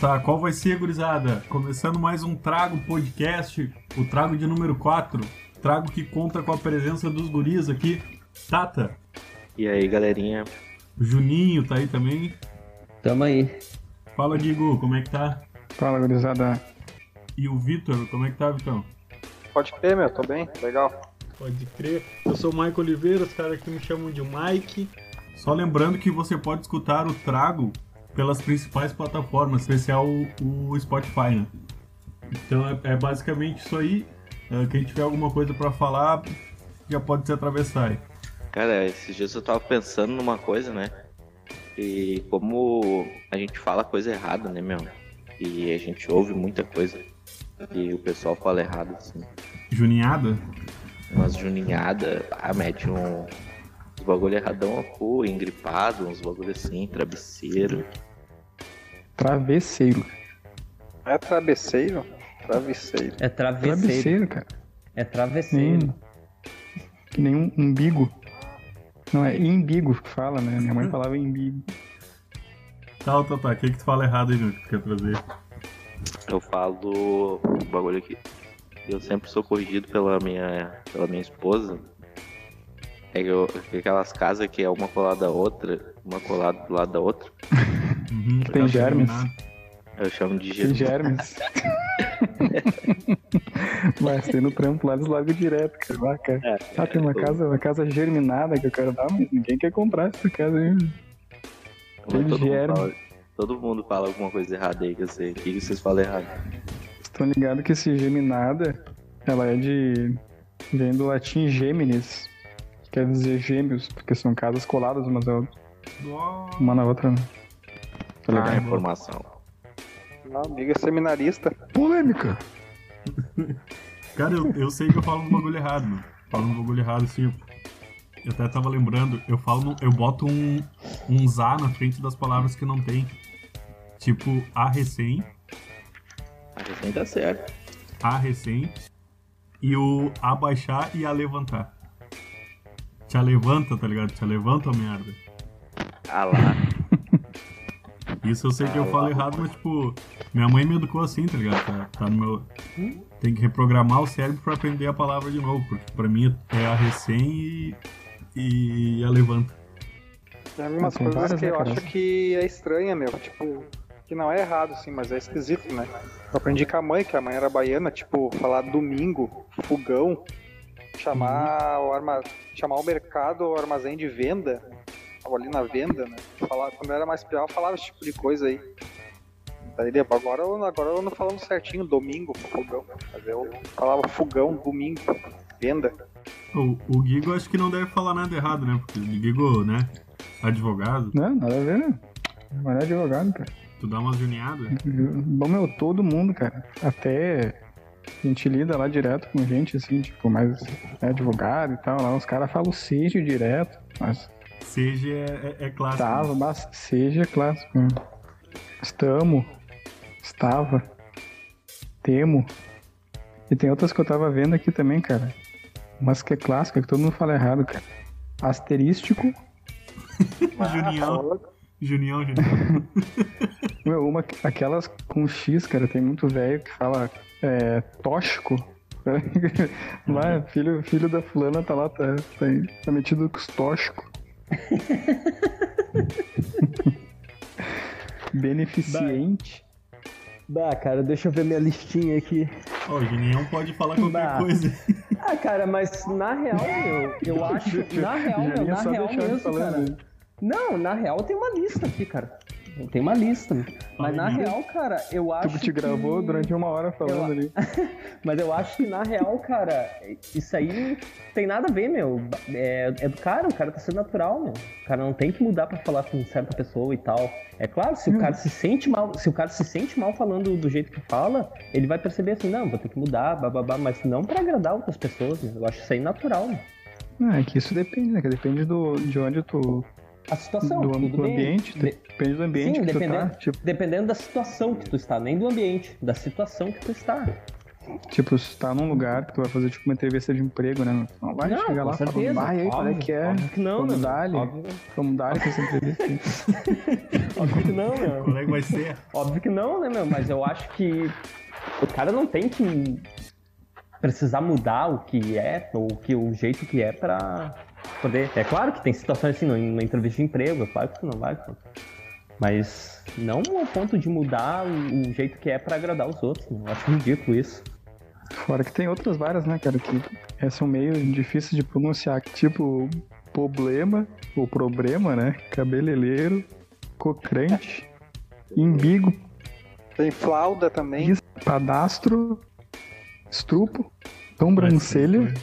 Tá, qual vai ser, gurizada? Começando mais um Trago Podcast, o Trago de número 4. Trago que conta com a presença dos guris aqui. Tata. E aí, galerinha? O Juninho tá aí também. Tamo aí. Fala, Guigo, como é que tá? Fala, gurizada. E o Vitor, como é que tá, Vitão? Pode crer, meu, tô bem, legal. Pode crer. Eu sou o Mike Oliveira, os caras aqui me chamam de Mike. Só lembrando que você pode escutar o Trago pelas principais plataformas, especial o, o Spotify, né? Então é, é, basicamente isso aí. É, quem tiver alguma coisa para falar, já pode se atravessar aí. Cara, esses dias eu tava pensando numa coisa, né? E como a gente fala coisa errada, né, meu? E a gente ouve muita coisa. E o pessoal fala errado, assim. Juninhada? Umas juninhada, ah, mete um, uns bagulho erradão, pô, engripado, uns bagulho assim, travesseiro. Travesseiro. É travesseiro? Travesseiro. É travesseiro. Travesseiro, cara. É travesseiro. Hum. Que nem um umbigo. Não, é imbigo que fala, né? Minha mãe falava imbigo. Tá, tá, tá. O que, que tu fala errado aí, Júnior, que tu quer trazer? Eu falo o bagulho aqui. Eu sempre sou corrigido pela minha, pela minha esposa. É que, eu, que aquelas casas que é uma colada da outra, uma colada do lado da outra. Uhum, Tem germes. Eu chamo de Tem germes. Mas tem no trampo lá, eles largam direto, cara. Lá, cara. É, Ah, tem uma eu- casa, uma casa germinada que eu quero dar, mas ninguém quer comprar essa casa aí. todo, mundo germe. fala, todo mundo fala alguma coisa errada aí que eu sei. O que vocês falam errado? Estão ligados que esse geminada, ela é de. vem do latim geminis, que quer dizer gêmeos, porque são casas coladas umas a outra, uma na outra, né? Tá Ah, informação. Não, amiga é seminarista. Polêmica! Cara, eu, eu sei que eu falo um bagulho errado, mano. Falo um bagulho errado, assim. Eu até tava lembrando, eu falo, no- eu boto um, um za na frente das palavras que não tem. Tipo, a recém, A recém tá certo. a recém, e o abaixar e a levantar. Te levanta, tá ligado? Te levanta, merda. Ah lá. Isso eu sei que eu Ah, falo lá. errado, mas tipo, minha mãe me educou assim, tá ligado? Tá, tá no meu. Tem que reprogramar o cérebro pra aprender a palavra de novo, porque pra mim é a recém e, e a levanta. Tem algumas Tem coisas que eu acho que é estranha, meu. Tipo, que não é errado, assim, mas é esquisito, né? Eu aprendi com a mãe, que a mãe era baiana, tipo, falar domingo, fogão, chamar o arma... chamar o mercado o armazém de venda. Tava ali na venda, né? Falar, quando eu era mais pior, eu falava esse tipo de coisa aí. Daí, agora, eu- agora eu não falando certinho, domingo, fogão. Mas eu falava fogão, domingo, venda. O, o Gigo acho que não deve falar nada errado, né? Porque o Gigo, né? Advogado, Não, nada a ver, né? Mas é advogado, cara. tu dá umas juneadas. Bom, meu, todo mundo, cara. Até a gente lida lá direto com gente, assim, tipo, mais é advogado e tal. Lá os caras falam seja direto, mas Seja é, é, é clássico. tava, mas seja clássico. né? Estamos, estava, temo. E tem outras que eu tava vendo aqui também, cara. Mas que é clássica, que todo mundo fala errado, cara. Asterístico, Junião. Junião, Junião. meu, uma, aquelas com X, cara, tem muito velho que fala é, tóxico. Lá, filho, filho da fulana tá lá, tá, tá, tá metido com os tóxicos. Beneficiente. Bah, cara, deixa eu ver minha listinha aqui. Ó, o Junião pode falar qualquer Bah. coisa. Ah, cara, mas na real, eu, eu acho. Na real, meu, na real mesmo, cara. Não, na real tem uma lista aqui, cara. Tem uma lista. Mas na real, cara, eu acho Tu te gravou que... durante uma hora falando Eu- ali. Mas eu acho que na real, cara, isso aí tem nada a ver, meu. É, é do cara, o cara tá sendo natural, meu. O cara não tem que mudar pra falar com certa pessoa e tal. É claro, se o Hum. cara se sente mal, se o cara se sente mal falando do jeito que fala, ele vai perceber assim, não, vou ter que mudar, bababá, mas não pra agradar outras pessoas, meu. Eu acho isso aí natural, meu. Ah, é que isso depende, né? Que depende do, de onde tu. A situação, do, tudo do bem. ambiente. De- Depende do ambiente Sim, que tu tá. dependendo- Tipo, Dependendo da situação que tu está, nem do ambiente, da situação que tu está. tipo, se tu tá num lugar que tu vai fazer tipo uma entrevista de emprego, né? Não vai não, chegar com lá certeza. falando, vai aí, qual é que é? Óbvio que não, Vamos. Óbvio, Vamos dar essa entrevista óbvio que não, meu. Qual é que vai ser? Óbvio que não, né, meu? Mas eu acho que o cara não tem que precisar mudar o que é, ou que, o jeito que é pra poder. É claro que tem situações assim, numa entrevista de emprego, é claro que tu não vai. pô. Mas não ao ponto de mudar o, o jeito que é pra agradar os outros. né? Eu acho ridículo isso. Fora que tem outras várias, né, cara, que é, são meio difíceis de pronunciar. Tipo, problema, ou problema, né? Cabeleireiro, cocrante, imbigo, Tem flauda também. Padastro, estrupo, sobrancelha,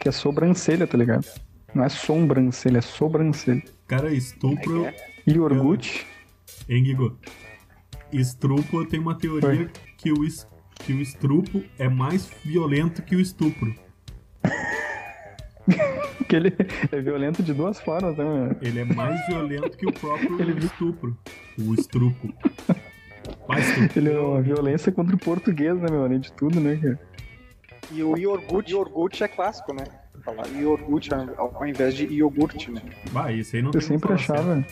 que é sobrancelha, tá ligado? Não é sobrancelha, é sobrancelha. Cara, estupro. É Iogurte, Hein, Guigo? Estrupo, eu tenho uma teoria Oi. que o, es- que o estrupo é mais violento que o estupro. que ele é violento de duas formas, né, meu? Ele é mais violento que o próprio Ele- estupro. O estrupo. Mais estupro. Ele é uma violência contra o português, né, meu? Além de tudo, né, cara? E o iogurte, iogurte é clássico, né? Falar iogurte ao invés de iogurte, né? Bah, isso aí não Eu tem sempre falar certo. achava.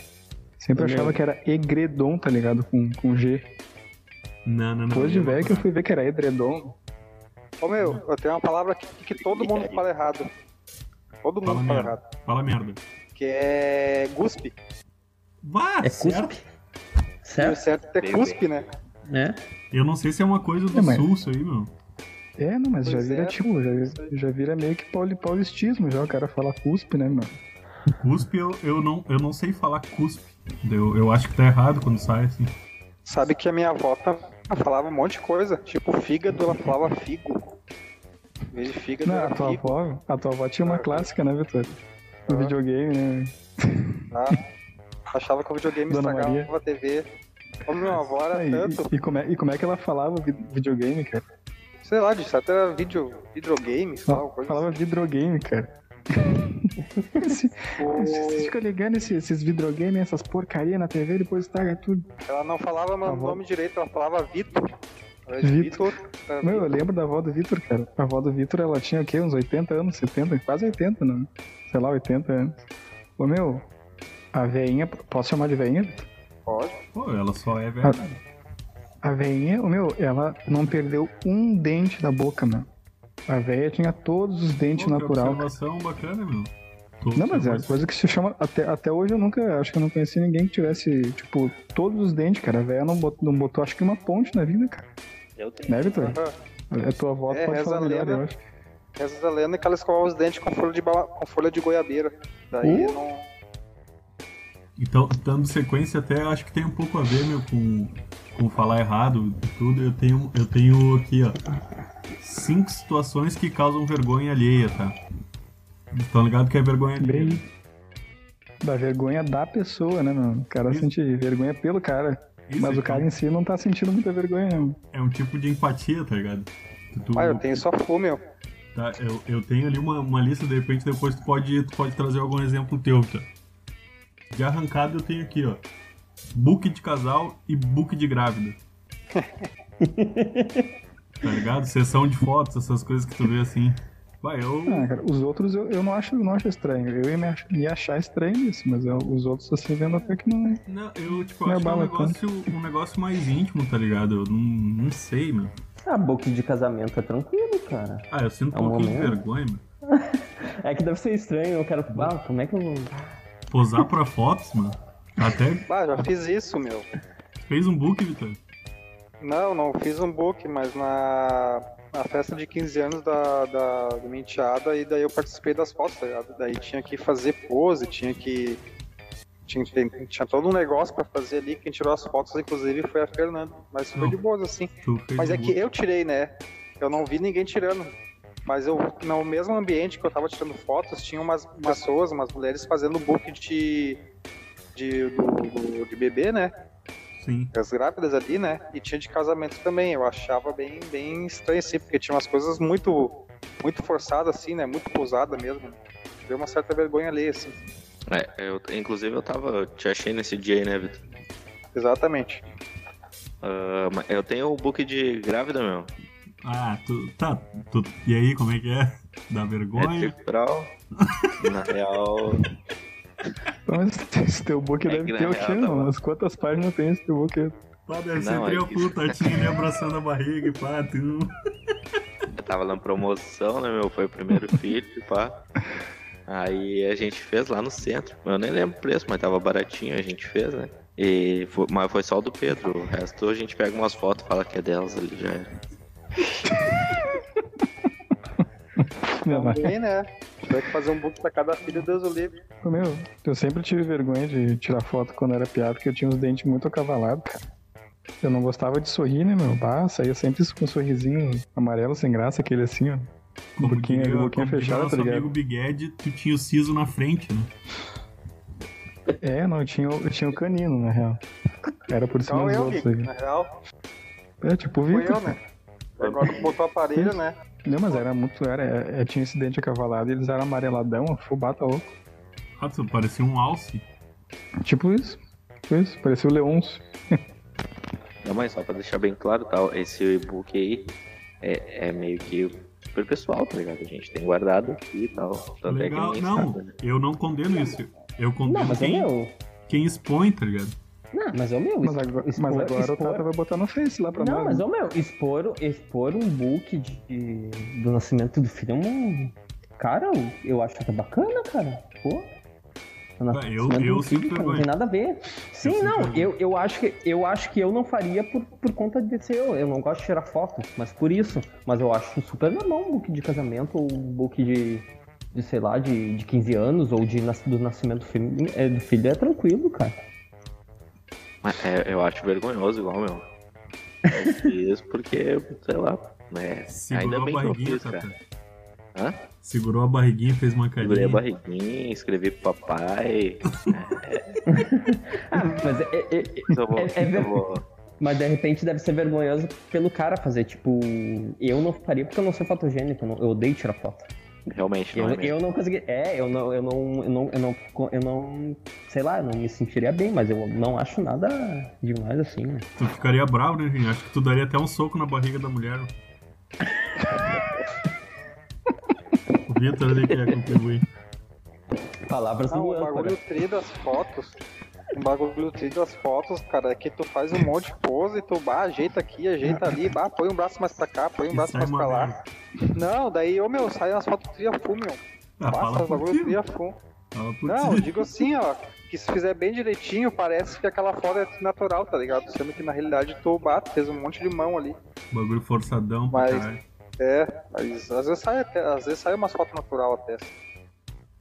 Sempre achava que era egredon, tá ligado? Com, com G. Não, não, não. Depois de velho que eu fui ver que era edredom. Ô meu, eu tenho uma palavra que, que todo mundo fala errado. Todo Fala mundo fala merda. errado. Fala merda. Que é guspe. Vá, É certo. cuspe. E o Certo? certo é cuspe, né? É. Eu não sei se é uma coisa do É, mas- sul, isso aí, meu. É, não, mas já Pois vira é. tipo, já, já vira meio que pauli- paulistismo já. O cara fala cuspe, né, mano? Cuspe, eu, eu, não, eu não sei falar cuspe. Eu, eu acho que tá errado quando sai assim. Sabe que a minha avó tá- falava um monte de coisa. Tipo, fígado, ela falava figo. Em vez de fígado, Não, a era tua figo. avó, a tua avó tinha uma clássica, né, Vitor? Do Ah. videogame, né? Tá? Achava que o videogame Dona estragava Maria. a TV. Como minha avó era E, tanto, e, como é, e como é que ela falava vi- videogame, cara? Sei lá, de certo era video, videogame, sei lá, coisa falava vidrogame, cara. Esse- assim. Vocês ficam ligando esses, esses videogame, essas porcaria na TV, depois estraga tudo. Ela não falava meu Avó. nome direito, ela falava Vitor. De Vitor. Era Meu, eu Vitor. lembro da avó do Vitor, cara. A avó do Vitor, ela tinha o quê? Uns 80 anos, 70, quase 80, não? Sei lá, 80 anos. Ô, meu, a veinha, posso chamar de veinha? Vitor? Pode. Pô, ela só é velha. A veinha, ô, meu, ela não perdeu um dente da boca, mano. A veia tinha todos os dentes Pô, que natural. cara. observação bacana, meu. Tô Não, mas é observando. coisa que se chama. Até, até hoje eu nunca. Acho que eu não conheci ninguém que tivesse, tipo, todos os dentes, cara. A véia não botou, não botou, acho que uma ponte na vida, cara. Eu tenho. Né, Vitor? Aham. É tua avó, É, pode falar a melhor, lenda. eu acho. Reza a lenda que ela escovava os dentes com folha de, ba... com folha de goiabeira. Daí Uh. não. Então, dando sequência, até acho que tem um pouco a ver, meu, com, com falar errado e tudo. Eu tenho, eu tenho aqui, ó, cinco situações que causam vergonha alheia, tá? Estão ligado que é vergonha alheia? Bem. Da vergonha da pessoa, né, mano? O cara Isso. sente vergonha pelo cara. Isso, mas o então, cara em si não tá sentindo muita vergonha, não. é um tipo de empatia, tá ligado? Tu- Ah, eu tenho só fu, meu. tá, eu, eu tenho ali uma, uma lista, de repente depois tu pode, tu pode trazer algum exemplo teu, tá? De arrancada eu tenho aqui, ó. Book de casal e book de grávida. tá ligado? Sessão de fotos, essas coisas que tu vê assim. Vai, eu. Ah, cara, os outros eu, eu não, acho, não acho estranho. Eu ia me, ach- me achar estranho isso, mas eu- os outros assim vendo até que não. Não, eu tipo, Não é acho que é um negócio, um negócio mais íntimo, tá ligado? Eu não, não sei, meu. Ah, boca de casamento é tranquilo, cara. Ah, eu sinto É um um pouquinho de vergonha, meu. É que deve ser estranho, eu quero. Ah, como é que eu vou. Posar pra fotos, mano. Até Ah, já fiz isso, meu. fez um book, Vitor. Não, não fiz um book, mas na, na festa de 15 anos da, da, minha enteada, e daí eu participei das fotos, tá ligado? Daí tinha que fazer pose, tinha que. Tinha, tinha todo um negócio pra fazer ali. Quem tirou as fotos, inclusive, foi a Fernanda. Mas foi Não. de boas, assim. Mas é que eu tirei, né? Eu não vi ninguém tirando. Mas eu, no mesmo ambiente que eu tava tirando fotos, tinha umas pessoas, umas mulheres fazendo book de. De, do, do- de bebê, né? Sim. As grávidas ali, né? E tinha de casamento também. Eu achava bem, bem estranho, assim, porque tinha umas coisas muito. muito forçadas, assim, né? Muito pousada mesmo. Deu uma certa vergonha ali, assim. É, eu, inclusive eu tava. Te achei nesse dia aí, né, Vitor? Exatamente. Mas eu tenho o book de grávida, meu. Ah, tu. Tá. Tu, e aí, como é que é? Dá É vergonha? tripral. Na real. Mas esse teu book É deve ter o quê, mano? As quantas páginas tem esse teu book? Pá, deve ser Não, é trio que- puta, tinha ele abraçando a barriga e pá, tu. Eu tava na promoção, né, meu? Foi o primeiro filho, pá. Aí a gente fez lá no centro. Eu nem lembro o preço, mas tava baratinho, a gente fez, né? E foi- mas foi só o do Pedro. O resto a gente pega umas fotos, fala que é delas ali já era. Não, mas, Também, né? Tiver que fazer um book pra cada filho, Deus o livre. meu, eu sempre tive vergonha de tirar foto quando era piada, porque eu tinha os dentes muito acavalados, cara. Eu não gostava de sorrir, né, meu? Bah, saía sempre com um sorrisinho amarelo sem graça, aquele assim, ó. Boquinha como diria fechada, nosso tá ligado? amigo Big Ed, tu tinha o siso na frente, né? É, não, eu tinha, o- eu tinha o canino, na real. Era por cima Então dos eu, outros Gui, aí. na real, É, tipo o foi Victor. eu, né? Agora tu botou o aparelho, né? Não, mas era muito, era, é, tinha esse dente acavalado e eles eram amareladão, fubata louco. Ah, parecia um alce. Tipo isso. Tipo isso, parecia o Leôncio. Não, mas só pra deixar bem claro, tal, esse book aí é, é meio que super pessoal, tá ligado? A gente tem guardado aqui e tal. Tanto é que Legal. Não, sabe, né? eu não condeno isso. Eu Não, condeno mas é quem, meu. quem expõe, tá ligado? Não, mas é o meu. Mas expor- agora, mas expor- agora o expor- Tata vai botar no Face lá pra Não, nós. mas né? ô meu, expor, expor um book de, do nascimento do filho é um. Cara, eu, eu acho até bacana, cara. Pô. O eu- eu filho, cara, não tem nada a ver. Sim, sinto não, eu, eu, acho que, eu acho que eu não faria por, por conta de ser eu. Eu não gosto de tirar foto, mas por isso. Mas eu acho super normal um book de casamento ou um book de, de sei lá, de, de 15 anos ou de, do nascimento do filho, é, do filho é tranquilo, cara. Mas é, eu acho vergonhoso igual, meu. Eu fiz porque, sei lá, né? Segurou Ainda a bem que eu barriguinha, fiz, cara. Tata. Hã? Segurou a barriguinha, fez uma Segurei a carinha. barriguinha, escrevi pro papai. Ah, mas é- é- é, vou, É- é eu ver- vou- Mas de repente deve ser vergonhoso pelo cara fazer, tipo, eu não faria porque eu não sou fotogênico, eu odeio tirar foto. Realmente, Eu, não é mesmo. eu não consegui. É, eu não, eu não, eu não, eu não, eu não, sei lá, eu não me sentiria bem, mas eu não acho nada demais assim, né? Tu ficaria bravo, né, gente? Acho que tu daria até um soco na barriga da mulher. o Vitor ali quer contribuir. Palavras Não, do o bagulho tri das fotos. O bagulho das fotos, cara, é que tu faz um monte de pose tu bah, ajeita aqui, ajeita ali, bah, põe um braço mais pra cá, põe um braço sai mais pra lá. merda. Não, daí, ô meu, sai as fotos tria full, meu. Ah, Passa os bagulho tria full. Não, ti. digo assim, ó, que se fizer bem direitinho, parece que aquela foto é natural, tá ligado? Sendo que na realidade tu bate, fez um monte de mão ali. Bagulho forçadão Mas-. É, mas às vezes sai até, às vezes sai umas fotos natural até.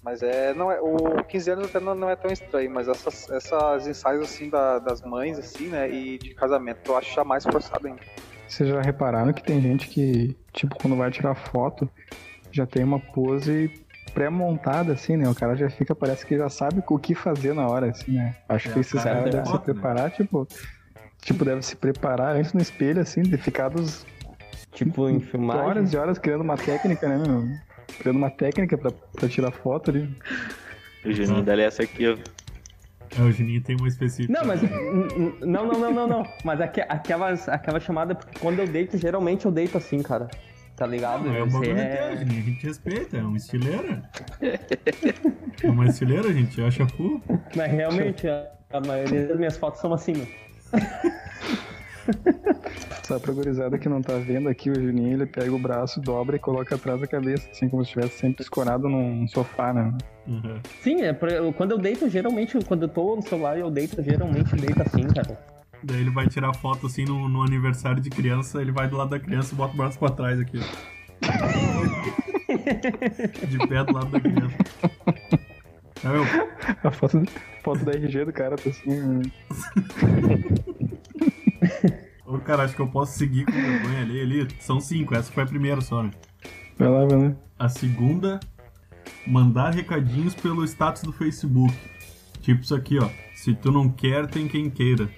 Mas é, não é, o 15 anos até não, não é tão estranho, mas essas, essas ensaios assim da- das mães assim, né, e de casamento, eu acho já mais forçado ainda. Vocês já repararam que tem gente que, tipo, quando vai tirar foto, já tem uma pose pré-montada, assim, né? O cara já fica, parece que já sabe o que fazer na hora, assim, né? Acho É, que esses cara, caras devem se né? preparar, tipo. Tipo, deve se preparar antes no espelho, assim, de ficar dos Tipo, em filmagem. horas e horas criando uma técnica, né, meu? Criando uma técnica pra, pra tirar foto ali. O Juninho é essa aqui, ó. É, o Juninho tem uma específica. Não, mas. Não, não, não, não, não. Mas aque- aquelas, aquela chamada, porque quando eu deito, geralmente eu deito assim, cara. Tá ligado? É um Você bagulho é- Juninho. A gente respeita, é uma estileira. É uma estileira, a gente acha full. Mas realmente, a, a maioria das minhas fotos são assim, né? Só pra gurizada que não tá vendo aqui, o Juninho, ele pega o braço, dobra e coloca atrás da cabeça, assim, como se estivesse sempre escorado num sofá, né? Uhum. Sim, é pra- eu- quando eu deito, geralmente, quando eu tô no celular, eu deito, geralmente deito assim, cara. Daí ele vai tirar foto assim no, no aniversário de criança, ele vai do lado da criança e bota o braço pra trás aqui. ó. de pé do lado da criança. É, meu, A foto, foto da RG do cara tá assim. Ô, cara, acho que eu posso seguir com vergonha ali, ali. São cinco, essa foi a primeira só, né? Vai lá, vai lá. A segunda, mandar recadinhos pelo status do Facebook. Tipo isso aqui, ó. Se tu não quer, tem quem queira.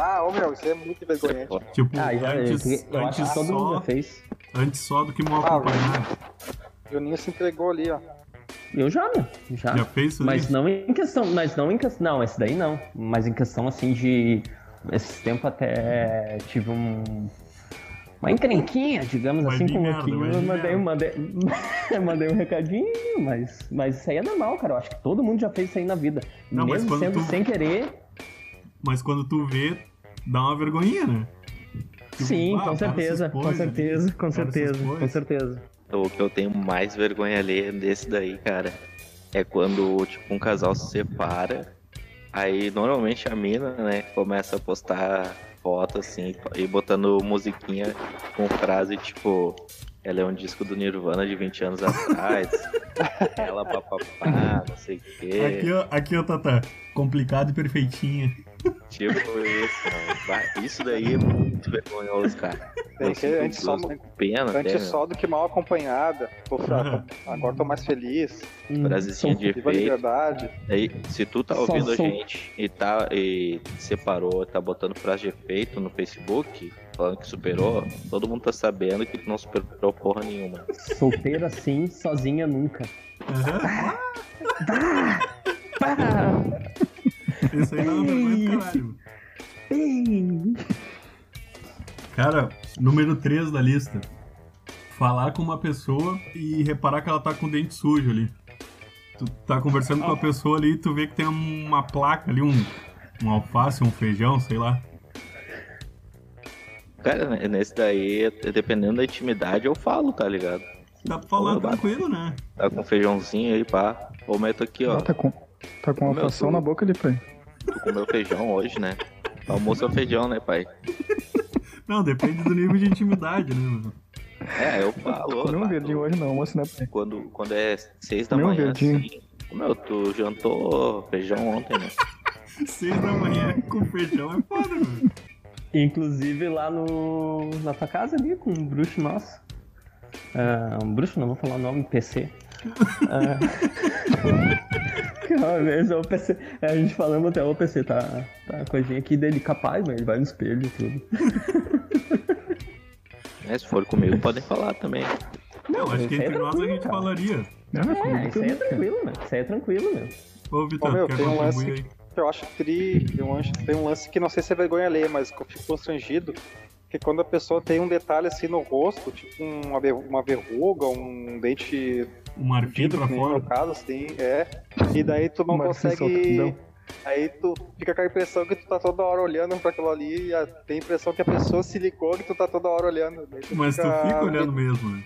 Ah, ô meu, isso é muito vergonhante. Tipo, Ah, já, antes, eu, acho antes, que todo mundo só, já fez. antes só do que mal Ah, acompanhado. Juninho se entregou ali, ó. Eu já, meu. Já. Já fez isso Mas aí? não em questão, mas não em questão, não, esse daí não. Mas em questão assim de esse tempo até tive um uma encrenquinha, digamos Vai assim, com aquilo. vai Eu mandei, mandei, mandei um recadinho, mas, mas isso aí é normal, cara. Eu acho que todo mundo já fez isso aí na vida. Não, Mesmo sendo tu- sem querer. Mas quando tu vê, dá uma vergonhinha, né? Tipo, Sim, ah, o com certeza, expôs com ali, certeza, o com cara se certeza, com certeza. O que eu tenho mais vergonha alheia desse daí, cara, é quando, tipo, um casal se separa, aí normalmente a mina, né, começa a postar foto, assim, e botando musiquinha com frase, tipo, ela é um disco do Nirvana de 20 anos atrás, ela papapá, não sei o quê, Aqui, ó, aqui, ó, Tata. Complicado e perfeitinha. Tipo isso, mano. Bah, Isso daí é muito vergonhoso, cara. Que- sinto- antes só- pena até, Antes meu. só do que mal acompanhada. Fra- agora tô mais feliz. Hum, Frasezinha sou- de a efeito. liberdade. Aí, se tu tá ouvindo a sou- gente e tá e separou, tá botando frase de efeito no Facebook, falando que superou, todo mundo tá sabendo que tu não superou porra nenhuma. Solteira sim, sozinha nunca. Aham. Pá! Isso aí dá uma vergonha do caralho. Cara, número 3 da lista. Falar com uma pessoa e reparar que ela tá com o dente sujo ali. Tu tá conversando com a pessoa ali e tu vê que tem uma placa ali, um, um alface, um feijão, sei lá. Cara, nesse daí, dependendo da intimidade, eu falo, tá ligado? Dá pra falar Ô, bato. tranquilo, né? Tá com feijãozinho aí, pá. Ou meto aqui, ó. Tá com, tá com uma meu, na boca ali, pai. Tu comeu feijão hoje, né? Almoço é feijão, né, pai? Não, depende do nível de intimidade, né? mano? É, eu falo. Comeu um verdinho hoje não, almoço, né, pai? Quando, quando é seis da manhã, verdinho. assim. Meu, tu jantou feijão ontem, né? Seis da manhã com feijão é foda, mano. Inclusive lá no. na tua casa ali, com um bruxo nosso. Ah, um bruxo, não vou falar o nome, PC. Ah, Uma vez PC, a gente falando até o PC tá, tá a gente aqui dele capaz, mas ele vai no espelho e tudo. É, se for comigo, podem falar também. Não, acho que é entre nós a gente cara. falaria. Ah, É, isso aí é tranquilo, meu. Isso aí é tranquilo, meu. Ô, Vitor, Ô, meu, quer tem um lance- aí? que eu acho tri, tem um, lance- tem um lance que não sei se é vergonha alheia, mas que eu fico constrangido, que quando a pessoa tem um detalhe assim no rosto, tipo uma, uma verruga, um dente O marfim fudido, pra nem no fora. caso, assim, é, e daí tu não consegue... Aí tu fica com a impressão que tu tá toda hora olhando pra aquilo ali, e a- tem a impressão que a pessoa se ligou que tu tá toda hora olhando. Tu Mas tu fica olhando mesmo, né?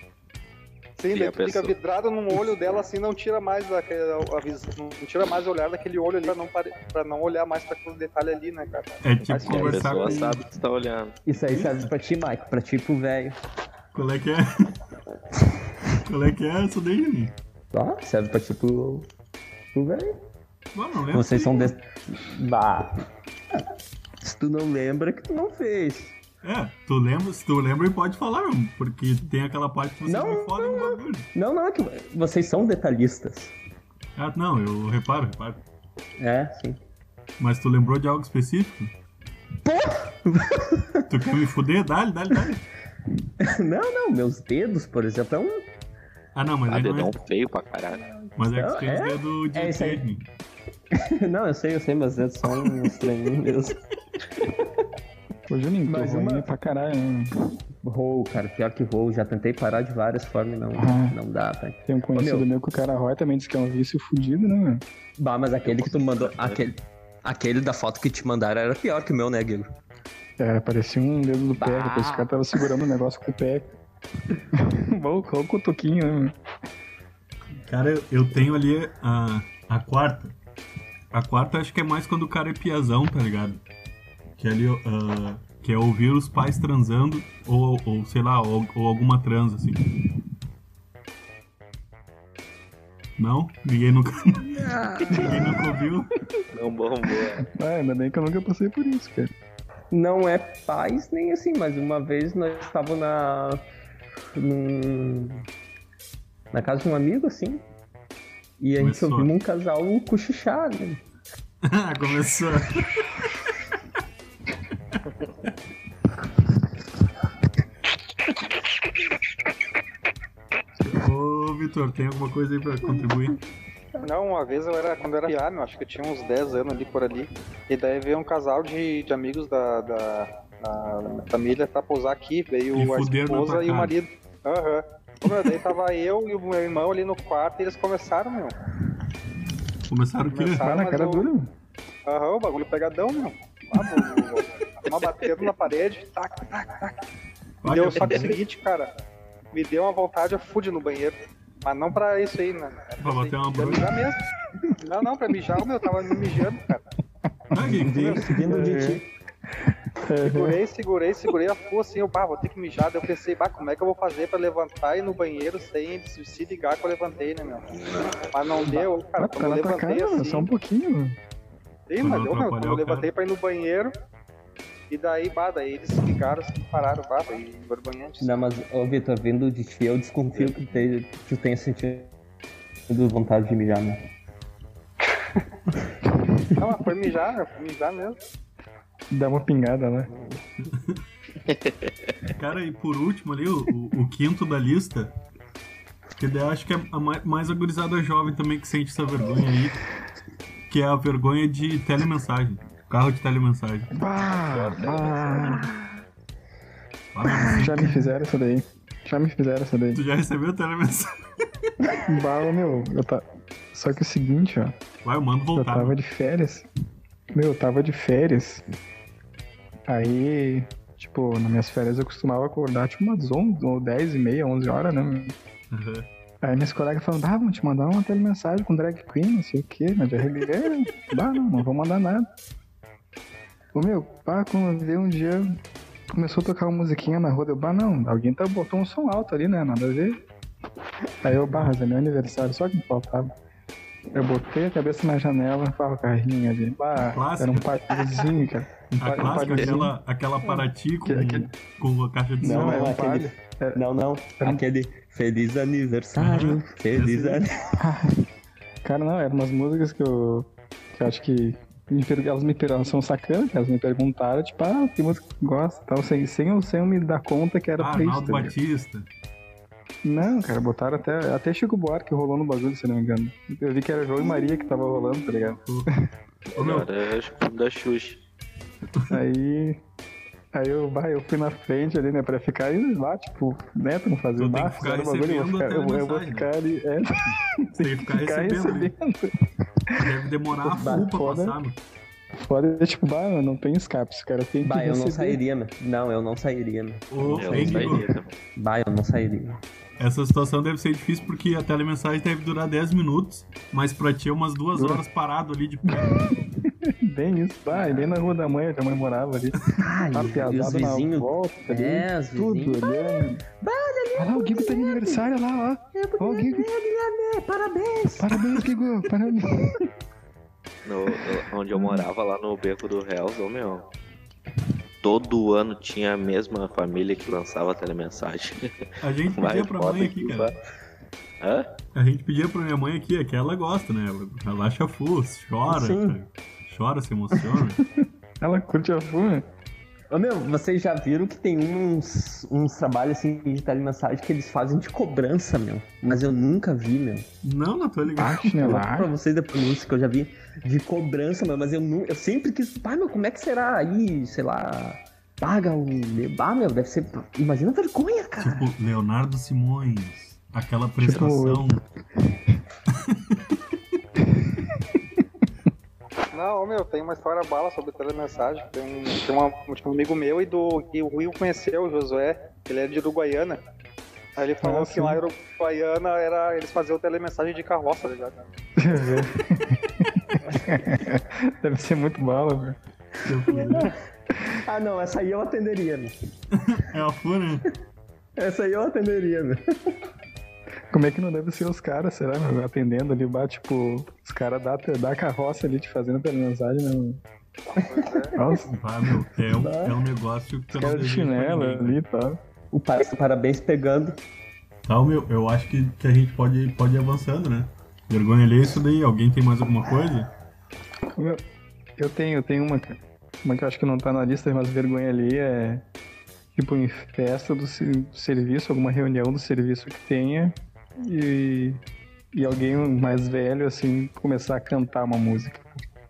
Sim, Sim, daí a tu fica pessoa- vidrado num olho dela assim, não tira mais a, a, vis- não tira mais o olhar daquele olho ali pra não, pare, pra não olhar mais pra aquele detalhe ali, né, cara? É tipo Mas E a conversar pessoa com... sabe que tu tá olhando. Isso aí serve pra ti, Mike, pra ti pro velho. Qual é que é? Qual é que é essa daí, Juninho? Ó, serve pra ti pro, pro velho. Mano, não lembro. Vocês são des... Bah. Se tu não lembra, que tu não fez. É, tu lembra, se tu lembra, pode falar, porque tem aquela parte que você Não, me foda no bagulho. Não, não, é que vocês são detalhistas. Ah, não, eu reparo, reparo. É, sim. Mas tu lembrou de algo específico? Tu quer me fuder? Dá-lhe, dá-lhe, dá-lhe. Não, não, meus dedos, por exemplo, é um. Ah, não, mas Ah, aí não é. dedão feio pra caralho. Mas é que Não, tem os é? dedos de É técnico. Não, eu sei, eu sei, meus dedos são uns treininhos mesmo. Ô, Juninho, ruim uma- pra caralho, né? Roll, cara, pior que roll. Já tentei parar de várias formas e não, Ah. não dá, velho. Tem um conhecido meu. meu que o cara rói também disse que é um vício fudido, né, meu? Bah, mas aquele que tu mandou. Aquele, aquele da foto que te mandaram era pior que o meu, né, Guilherme? É, parecia um dedo do pé, Bah. depois o cara tava segurando o negócio com o pé. Bom, o cotoquinho, né? Cara, eu- tenho ali a, a quarta. A quarta acho que é mais quando o cara é piazão, tá ligado? Que ali, ah, que é ouvir os pais transando, ou, ou sei lá, ou, ou alguma transa, assim. Não? Ninguém nunca. Ninguém nunca ouviu? Não bombou. Ah, ainda bem que eu nunca passei por isso, cara. Não é paz nem assim, mas uma vez nós estávamos na. num- na casa de um amigo, assim. E a gente Começou. ouviu um casal cochichar, né? Ah, Começou. Ô, Vitor, tem alguma coisa aí pra contribuir? Não, uma vez eu era, quando eu era piano, acho que eu tinha uns 10 anos ali por ali. E daí veio um casal de, de amigos da, da, da minha família pra pousar aqui. Veio E a esposa e o marido. Aham. Meu, daí tava eu e o meu irmão ali no quarto e eles começaram, meu. Começaram o quê? Começaram. Ah, na cara eu- dura. meu. Aham, o bagulho pegadão, meu. Uma batendo na parede, tac, tac, tac. Deu só que é o seguinte, cara, me deu uma vontade a fude no banheiro. Mas não pra isso aí, né? É Pra bater uma pra bronca. mijar mesmo. Não, não, pra mijar, meu, eu tava me mijando, cara. Ah, que- Vindo de ti. Segurei, segurei, segurei a full assim, eu, bah, vou ter que mijar. Daí eu pensei, bah, como é que eu vou fazer pra levantar e ir no banheiro sem se ligar que eu levantei, né, meu? Mas não deu, cara, Ah, quando tá eu levantei cara, assim. só um pouquinho. meu. Sim, mas não deu, meu, quando eu o levantei pra ir no banheiro. E daí, bah, daí eles se ligaram, assim, pararam, bah, daí envergonhante. Não, mas, ô Vitor, vindo de ti, eu desconfio que te- tu tenha sentido vontade de mijar, né? Não, mas foi mijar, meu, foi mijar mesmo. Dá uma pingada lá. Cara, e por último ali, o, o- o quinto da lista, que daí eu acho que é a mais, mais agorizada jovem também que sente essa vergonha aí, que é a vergonha de telemensagem. Carro de telemensagem. Bah, bah. Ah, mas Já me fizeram essa daí. Já me fizeram essa daí. tu já recebeu telemensagem? Bah, meu, eu tá. Só que é o seguinte, ó. Vai, eu mando Eu voltar. tava de férias. Meu, eu tava de férias. Aí, tipo, nas minhas férias eu costumava acordar tipo umas 11 ou 10 e meia, 11 horas, né? Uhum. Aí minhas colegas falando, ah, vamos te mandar uma telemensagem com drag queen, não sei o quê, mas eu reguei, bah, não, não vou mandar nada. Ô meu, pá, quando veio um dia, começou a tocar uma musiquinha na rua, eu, bah, não, alguém tá botou um som alto ali, né, nada a ver. Aí eu, bah, mas é meu aniversário, só que me faltava. Eu botei a cabeça na janela, tava o carrinho ali, bah, era um palhozinho, cara. Um A um clássica, aquela, aquela Paraty com, Que- aquele- com a caixa de Não, som. é um aquele- palho. É- Não, não. Era Aquele feliz aniversário, feliz aniversário. Cara, não, eram umas músicas que eu, que eu acho que me per- elas me per- elas são sacanas, que elas me perguntaram, tipo, ah, que música que gosta tal, sem, sem, eu, sem eu me dar conta que era Ah, pra isso. Tá? Batista. Não, cara, botaram até, até Chico Buarque rolou no bagulho, se eu não me engano. Eu vi que era João e Maria que tava rolando, tá ligado? Ô, meu, acho que da Xuxa. Aí. Aí eu, bah, eu fui na frente ali, né, pra ficar aí lá, tipo, né, pra não fazer o tem que bafo, ficar o bagulho, eu vou ficar, eu, eu vou ficar ali, é, Tem que ficar ficar recebendo. ali. recebendo. Deve demorar a Bah, full pra foda. passar, meu. Foda é tipo, bah, não tem escape, os caras têm que Bah, eu não receber. sairia, meu. Não, eu não sairia, meu. Ô, Eu não sairia. Bah, eu não sairia. Essa situação deve ser difícil porque a telemensagem deve durar 10 minutos, mas pra ti é umas duas horas parado ali de pé. Bem isso, e bem na rua da mãe, onde a mãe morava ali. Ah, A e, os vizinhos. volta ali, É, os tudo vizinhos. olhando. Olha lá, o Guigo tá de aniversário olha lá, ó. Ó, o Guigo. Parabéns! Parabéns, Guigo, parabéns. No, no- onde eu morava, lá no Beco do Reals, ô meu. Todo ano tinha a mesma família que lançava telemensagem. A gente Vai, pedia pra mãe aqui, cara. Hã? A gente pedia pra minha mãe aqui, é que ela gosta, né? Ela acha full, chora, Sim. cara. Chora, se emociona. Ela curte a fuma. Ô meu, vocês já viram que tem uns, uns trabalhos assim de telemensagem que eles fazem de cobrança, meu. Mas eu nunca vi, meu. Não, não tô ligado. Acho, né, Eu pra vocês depois anúncio que eu já vi de cobrança, meu. Mas eu, nu- eu sempre quis. Pai, meu, como é que será aí, sei lá. Paga o. Ah, meu, deve ser. Imagina a vergonha, cara. Tipo, Leonardo Simões, aquela prestação. Não, ô, meu, tem uma história bala sobre telemensagem. Tem um, tem uma, um amigo meu e do e o Will conheceu o Josué, ele é de Uruguaiana. Aí ele falou Ah, que lá em Uruguaiana era, eles faziam telemensagem de carroça, tá ligado? Deve ser muito bala, velho. Ah, não, essa aí eu atenderia, meu. É a FU, né? Essa aí eu atenderia, meu. Como é que não deve ser os caras, será, meu? Atendendo ali, bate, tipo, os caras dá, dá a carroça ali te fazendo pela mensagem, né? Nossa, Ah, meu, é um, é um negócio que eu não de chinelo ali tal. O par- parabéns pegando. Tá, meu, eu acho que, que a gente pode, pode ir avançando, né? Vergonha ler isso daí. Alguém tem mais alguma coisa? Meu, eu tenho, eu tenho uma. Uma que eu acho que não tá na lista, mas vergonha ali é. Tipo, em festa do, se- do serviço, alguma reunião do serviço que tenha e, e alguém mais velho, assim, começar a cantar uma música.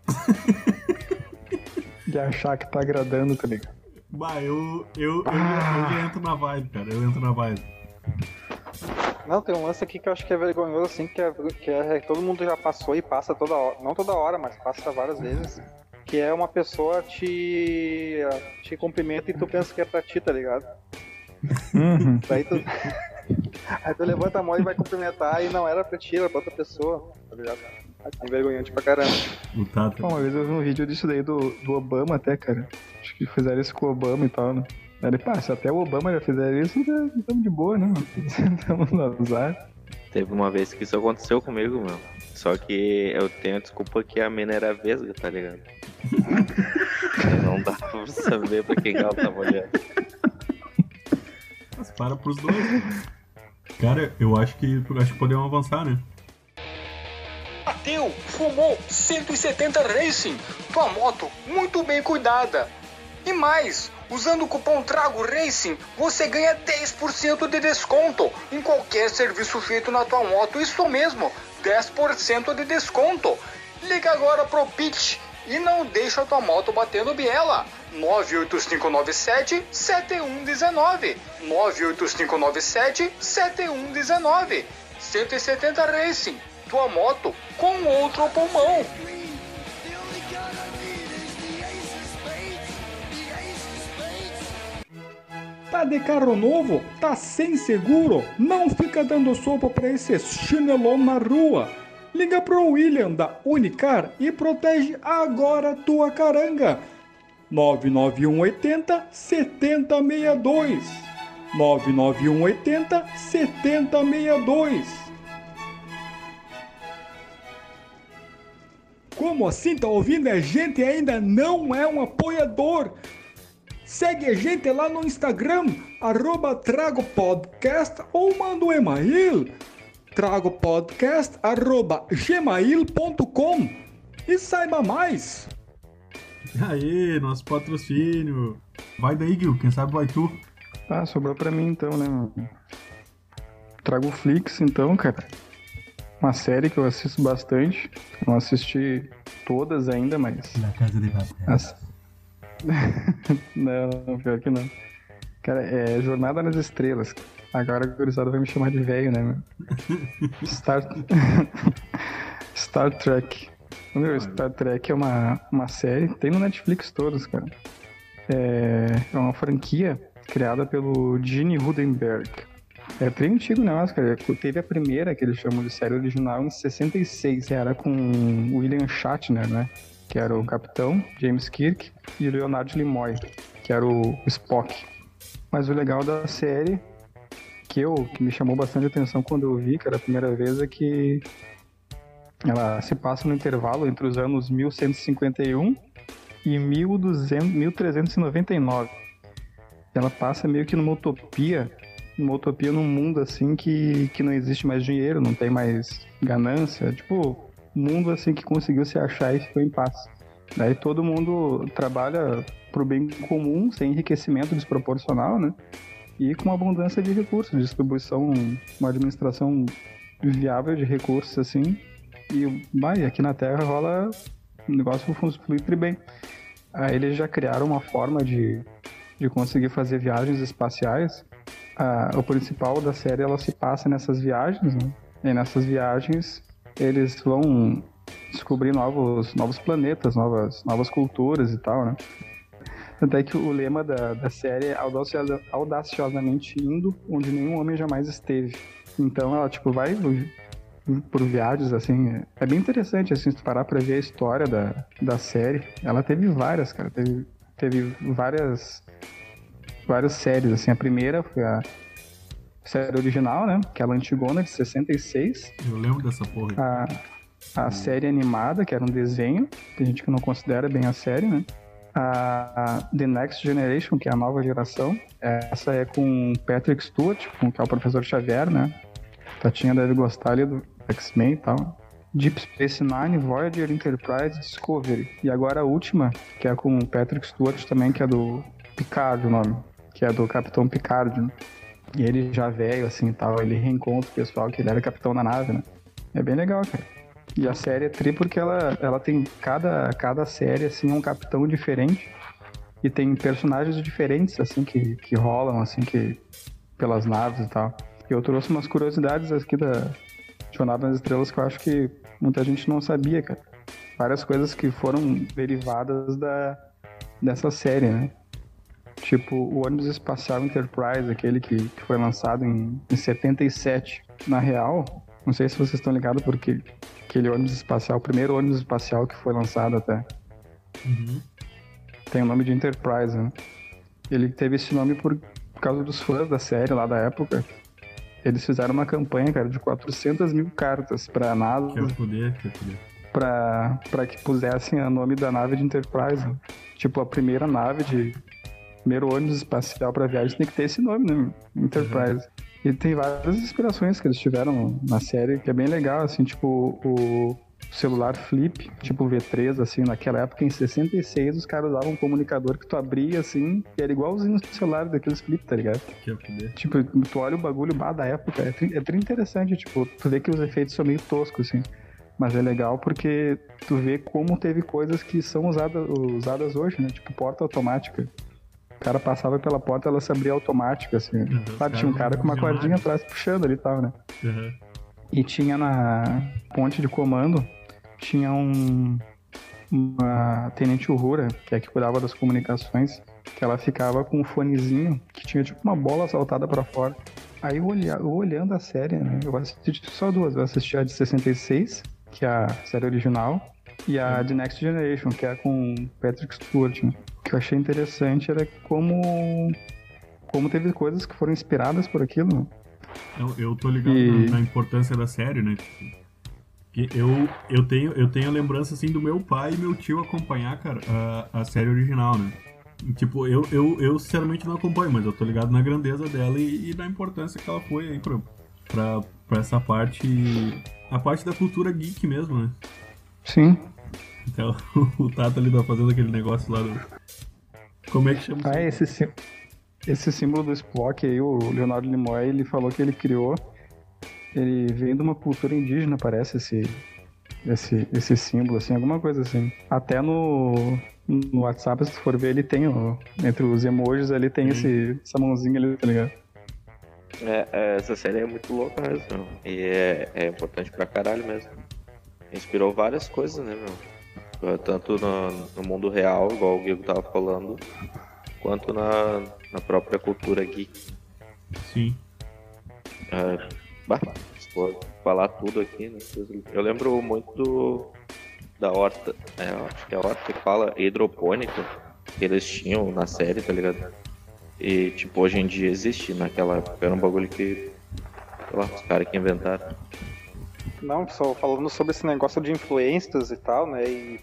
e achar que tá agradando, tá ligado? Bah, eu, eu, eu, já, eu já entro na vibe, cara. Eu entro na vibe. Não, tem um lance aqui que eu acho que é vergonhoso, assim, que, é, que é- todo mundo já passou e passa toda hora. Não toda hora, mas passa várias vezes. Que é uma pessoa te, te cumprimenta e tu pensa que é pra ti, tá ligado? Uhum. Daí tu, aí tu levanta a mão e vai cumprimentar e não era pra ti, era pra outra pessoa, tá ligado? É vergonhante pra caramba. O Tata. Bom, uma vez eu vi um vídeo disso daí do, do Obama até, cara. Acho que fizeram isso com o Obama e tal, né? Aí ele, pá, se até o Obama já fizeram isso, estamos de boa, né? Estamos no azar. Teve uma vez que isso aconteceu comigo, meu. Só que eu tenho a desculpa que a mina era vesga, tá ligado? Não dá pra saber pra quem que ela tava olhando. Para pros dois. Cara, eu acho que, acho que podemos avançar, né? Bateu, fumou 170 Racing, tua moto muito bem cuidada. E mais, usando o cupom Trago Racing, você ganha 10% de desconto em qualquer serviço feito na tua moto. Isso mesmo, 10% de desconto. Liga agora pro Pitch e não deixa a tua moto bater no biela. 98597 7119 98597 7119 170 Racing, tua moto com outro pulmão. Tá de carro novo? Tá sem seguro? Não fica dando sopa pra esses chinelão na rua. Liga pro William da Unicar e protege agora tua caranga. 99180 7062. 99180 7062. Como assim tá ouvindo? A gente ainda não é um apoiador. Segue a gente lá no Instagram, arroba Trago Podcast ou manda um e-mail, tragopodcast, arroba gmail.com e saiba mais. Aê, nosso patrocínio. Vai daí, Gil. Quem sabe vai tu. Ah, sobrou pra mim então, né? mano? Trago o Flix então, cara. Uma série que eu assisto bastante. Não assisti todas ainda, mas. Na casa de papel. As... não, pior que não. Cara, é Jornada nas Estrelas. Agora a gurizada vai me chamar de velho, né, meu? Star... Star Trek. Meu, Star Trek é uma, uma série, tem no Netflix todos, cara. É, é uma franquia criada pelo Gene Roddenberry. É bem antigo negócio, cara. Teve a primeira, que eles chamam de série original, em 66. Era com William Shatner, né? Que era o capitão, James Kirk, e o Leonard Nimoy, que era o Spock. Mas o legal da série, que, eu, que me chamou bastante atenção quando eu vi, cara, a primeira vez, é que ela se passa no intervalo entre os anos 1151 e 1200, 1399. Ela passa meio que numa utopia, uma utopia num mundo assim que, que não existe mais dinheiro, não tem mais ganância, tipo, mundo assim que conseguiu se achar e ficou em paz. Daí todo mundo trabalha pro bem comum, sem enriquecimento desproporcional, né? E com abundância de recursos, distribuição, uma administração viável de recursos assim. E vai, aqui na Terra rola o negócio flui bem. Aí eles já criaram uma forma de, de conseguir fazer viagens espaciais. Ah, o principal da série ela se passa nessas viagens, né? E nessas viagens eles vão descobrir novos, novos planetas, novas, novas culturas e tal, né? Tanto é que o lema da, da série é audaciosa- audaciosamente indo onde nenhum homem jamais esteve. Então ela, tipo, vai por viagens, assim, é bem interessante, assim, se tu parar pra ver a história da, da série. Ela teve várias, cara, teve, teve várias várias séries, assim, a primeira foi a série original, né? Aquela antigona de 66. Eu lembro dessa porra. A, a série animada, que era um desenho. Tem gente que não considera bem a série, né? A, The Next Generation, que é a nova geração. Essa é com Patrick Stewart, com, que é o professor Xavier, né? Tatinha deve gostar ali do X-Men e tal. Deep Space Nine, Voyager, Enterprise, Discovery. E agora a última, que é com Patrick Stewart também, que é do Picard o nome. Que é do Capitão Picard, né? E ele já velho, assim, tal, ele reencontra o pessoal que ele era capitão da nave, né? É bem legal, cara. E a série é tri porque ela, ela tem cada, cada série, assim, é um capitão diferente. E tem personagens diferentes, assim, que, que rolam, assim, que... Pelas naves e tal. Eu trouxe umas curiosidades aqui da Jornada nas Estrelas que eu acho que muita gente não sabia, cara. Várias coisas que foram derivadas da, dessa série, né? Tipo, o ônibus espacial Enterprise, aquele que, que foi lançado em, em 77. Na real, não sei se vocês estão ligados porque aquele ônibus espacial, o primeiro ônibus espacial que foi lançado até, Uhum. tem o nome de Enterprise, né? Ele teve esse nome por, por causa dos fãs da série lá da época. Eles fizeram uma campanha, cara, de 400 mil cartas pra NASA, Quer poder, quer poder. pra, pra que pusessem o nome da nave de Enterprise. né? Tipo, a primeira nave de. Primeiro ônibus espacial pra viagem tem que ter esse nome, né? Enterprise. E tem várias inspirações que eles tiveram na série, que é bem legal, assim, tipo, o celular flip, tipo V3, assim, naquela época, em 66, os caras usavam um comunicador que tu abria, assim, e era igualzinho o celular daqueles flip, tá ligado? Quer poder. Tipo, tu olha o bagulho bah, da época, é, tri- é interessante, tipo, tu vê que os efeitos são meio toscos, assim. Mas é legal porque tu vê como teve coisas que são usadas, usadas hoje, né? Tipo, porta automática. O cara passava pela porta, ela se abria automática, assim. Uhum, Sabe, tinha um cara com uma cordinha atrás puxando ali e tal, né? Uhum. E tinha na ponte de comando, tinha um uma tenente Uhura, que é que cuidava das comunicações, que ela ficava com um fonezinho que tinha tipo uma bola saltada pra fora. Aí eu, olha, eu olhando a série, né? Eu assisti só duas, eu assisti a de 66, que é a série original, e a The Next Generation, que é com Patrick Stewart. Né? O que eu achei interessante era como como teve coisas que foram inspiradas por aquilo. Eu, eu tô ligado E- na, na importância da série, né? Que eu, eu, tenho, eu tenho a lembrança, assim, do meu pai e meu tio acompanhar, cara, a, a série original, né? Tipo, eu, eu, eu sinceramente não acompanho, mas eu tô ligado na grandeza dela e, e na importância que ela foi aí pra, pra, pra essa parte. A parte da cultura geek mesmo, né? Sim. Então, o Tato ali tá fazendo aquele negócio lá do. Como é que chama Ah, esse, sim- esse símbolo do Spock aí, o Leonardo Nimoy, ele falou que ele criou. Ele vem de uma cultura indígena, parece, esse, esse, esse símbolo, assim, alguma coisa assim. Até no, no WhatsApp, se tu for ver, ele tem, o- entre os emojis ali, tem esse, essa mãozinha ali, tá ligado? É, é, essa série é muito louca mesmo. E é, é importante pra caralho mesmo. Inspirou várias coisas, né, meu? Tanto no, no mundo real, igual o Guigo tava falando, quanto na, na própria cultura geek. Sim. É, bah, se for falar tudo aqui, né? Eu lembro muito do, da horta, é, acho que é a horta que fala hidropônica, que eles tinham na série, tá ligado? E, tipo, hoje em dia existe, naquela época era um bagulho que, sei lá, os caras que inventaram. Não, só falando sobre esse negócio de influências e tal, né? E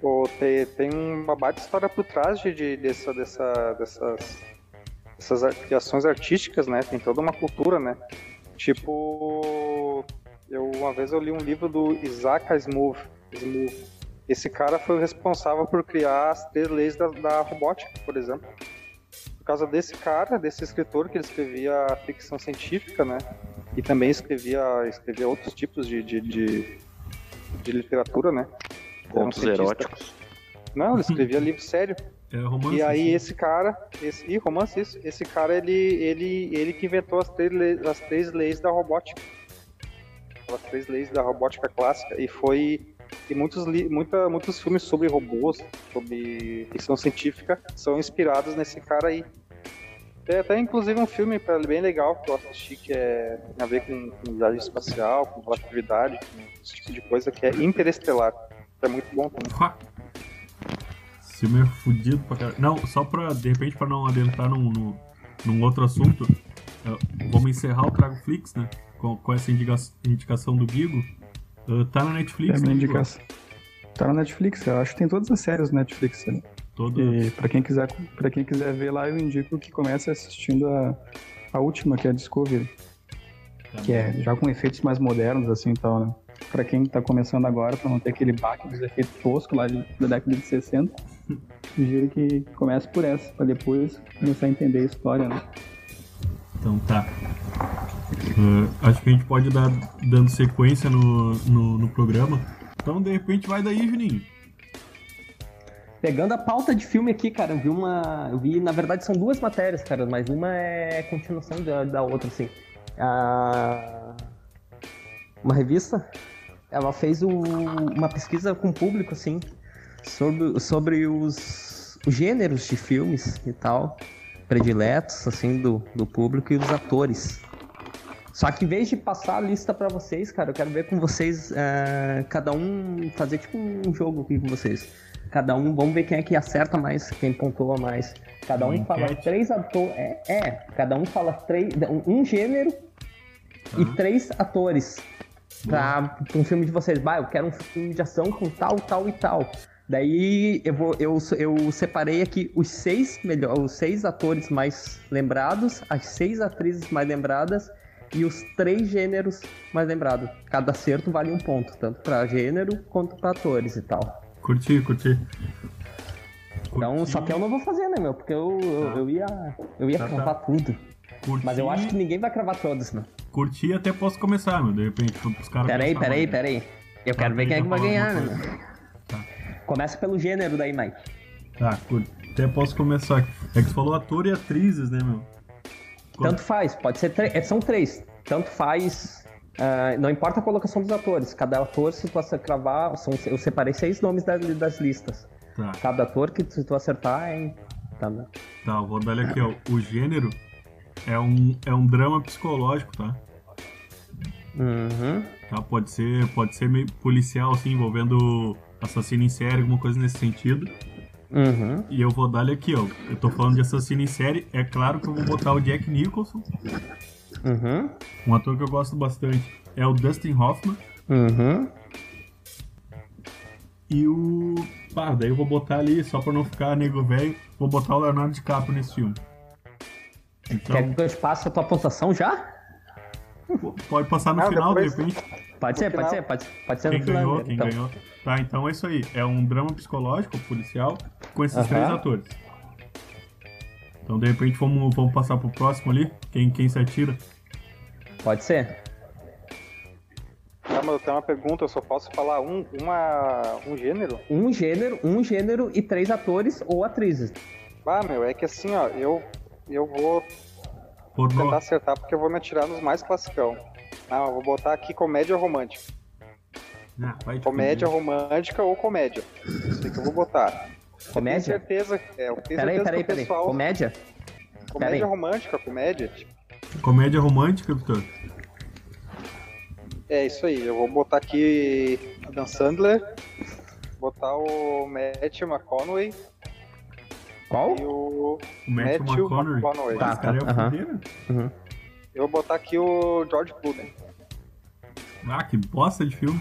pô, tem, tem uma baita história por trás de, de- dessa, dessa, dessas, dessas ar- criações artísticas, né? Tem toda uma cultura, né? Tipo, eu uma vez eu li um livro do Isaac Asimov. Esse cara foi o responsável por criar as três leis da, da robótica, por exemplo. Por causa desse cara, desse escritor que ele escrevia ficção científica, né? E também escrevia, escrevia outros tipos de, de, de, de literatura, né? Um Contos eróticos. Não, ele escrevia livro sério. É romance. E aí esse cara, esse e romance isso, esse cara ele ele ele que inventou as três leis, as três leis da robótica. As três leis da robótica clássica e foi e muitos li- muita, muitos filmes sobre robôs, sobre ficção científica são inspirados nesse cara aí. Tem até inclusive um filme bem legal que eu assisti que é tem a ver com, com viagem espacial, com relatividade, com esse tipo de coisa que é Interestelar. É muito bom também. Filme é fudido pra caralho. Não, só pra, de repente, pra não adentrar num, num, num outro assunto, Uh, vamos encerrar o Trago Flix, né? Com, com essa indica indicação do Bigo. Uh, tá na Netflix, É né, indicação. Tá na Netflix, eu acho que tem todas as séries do Netflix ali. Todo... E pra quem quiser, para quem quiser ver lá, eu indico que comece assistindo a, a última, que é a Discovery, Tá que é já com efeitos mais modernos assim e tal, né? Pra quem tá começando agora, pra não ter aquele baque dos efeitos toscos lá de- da década de 60, sugiro que comece por essa, pra depois começar a entender a história, né? Então tá. Uh, acho que a gente pode dar dando sequência no, no, no programa. Então, de repente, vai daí, Juninho. Pegando a pauta de filme aqui, cara, eu vi uma. Eu vi, na verdade, são duas matérias, cara, mas uma é continuação da, da outra, assim. A- Uma revista, ela fez o- uma pesquisa com o público, assim, sobre, sobre os, os gêneros de filmes e tal, prediletos, assim, do, do público e os atores. Só que em vez de passar a lista pra vocês, cara, eu quero ver com vocês, eh, cada um fazer tipo um jogo aqui com vocês. Cada um, vamos ver quem é que acerta mais, quem pontua mais. Cada um fala três atores. É, é, cada um fala três, um, um gênero e três atores. Pra, pra um filme de vocês. Bah, eu quero um filme de ação com tal, tal e tal. Daí eu, vou, eu, eu separei aqui os seis melhor, os seis atores mais lembrados, as seis atrizes mais lembradas e os três gêneros mais lembrados. Cada acerto vale um ponto, tanto pra gênero quanto pra atores e tal. Curti, curti. Então, Curti, só que eu não vou fazer, né, meu? Porque eu, eu, Tá. eu ia, eu ia Tá, tá. cravar tudo. curti, Mas eu acho que ninguém vai cravar todos, meu. Curti e até posso começar, meu. De repente, os caras. Peraí, peraí, peraí. Eu quero ver quem é que vai ganhar, né? Tá. Começa pelo gênero daí, Mike. Tá. Até posso começar. É que tu falou ator e atrizes, né, meu? Qual- Tanto faz, pode ser três. São três. Tanto faz. ah, não importa a colocação dos atores. Cada ator, se tu acer- cravar. São, eu separei seis nomes das, das listas. Tá, Cada ator que se tu acertar é. Tá, né? tá, eu vou dar ele aqui, ó. O gênero é um, é um drama psicológico, tá? Uhum. tá? Pode ser, pode ser meio policial, assim, envolvendo assassino em série, alguma coisa nesse sentido. Uhum. E eu vou dar ele aqui, ó. Eu tô falando de assassino em série. É claro que eu vou botar o Jack Nicholson, Uhum. um ator que eu gosto bastante. É o Dustin Hoffman. Uhum. E o. Pá, daí eu vou botar ali, só pra não ficar nego velho, vou botar o Leonardo DiCaprio nesse filme. Então, Quer que eu passe a tua pontuação já? pode passar no Não, final, depois- de repente. Pode ser, pode ser, pode, pode ser Quem no final. ganhou, quem então. ganhou. Tá, então é isso aí. É um drama psicológico, policial, com esses três atores. Então, de repente, vamos, vamos passar pro próximo ali. Quem, quem se atira? Pode ser. Tá, mas eu tenho uma pergunta, eu só posso falar um, uma, um gênero? Um gênero, um gênero e três atores ou atrizes. Ah, meu, é que assim, ó, eu, eu vou Pornô. tentar acertar porque eu vou me atirar nos mais classicão. Ah, eu vou botar aqui comédia romântica. Ah, Comédia romântica ou comédia. Isso aí que eu vou botar. Eu Comédia? tenho certeza, é, eu tenho Peraí, certeza peraí, que o peraí. pessoal... Comédia? Comédia peraí. romântica, comédia, tipo, Comédia romântica, Vitor? é isso aí. Eu vou botar aqui Adam Sandler, botar o Matthew McConaughey Qual? e o... O Matthew, Matthew McConaughey. McConaughey. Esse cara é fudeiro. Eu vou botar aqui o George Clooney. Ah, que bosta de filme.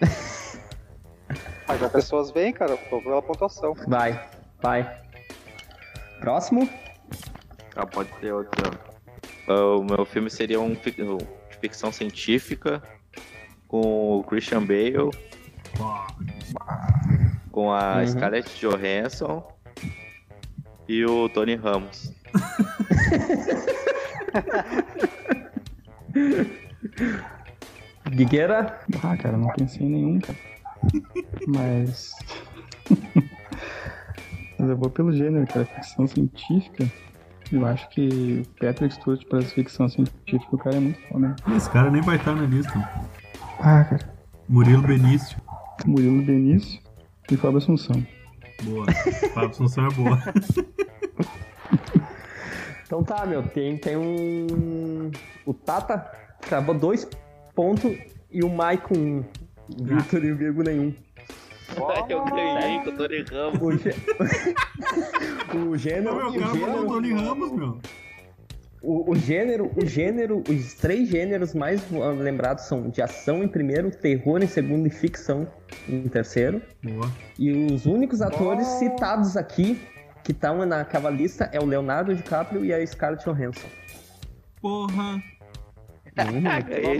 Mas as pessoas vêm, cara, eu tô pela pontuação. Vai, vai. Próximo? Ah, pode ser outro. Ah, o meu filme seria um fic- de ficção científica com o Christian Bale, com a Uhum. Scarlett Johansson e o Tony Ramos. Guigueira? Ah, cara, não pensei em nenhum, cara. Mas. Mas eu vou pelo gênero, cara. Ficção científica. Eu acho que o Patrick Stewart para ficção científica, o cara é muito foda. né? Esse cara nem vai estar na lista. Ah, cara. Murilo Benício. Murilo Benício e Fábio Assunção. Boa. Fábio Assunção é boa. Então tá, meu, tem, tem um. O Tata cravou dois pontos e o Maicon um. O Victor e o Virgo nenhum. Eu ganhei com o Tony Ramos. O, gê... o gênero. Meu, o o cara falou o Tony Ramos, meu. O, o gênero, o gênero, os três gêneros mais lembrados são de ação em primeiro, terror em segundo e ficção em terceiro. Boa. E os únicos atores citados aqui que estão naquela lista é o Leonardo DiCaprio e a Scarlett Johansson. Porra. É Tem,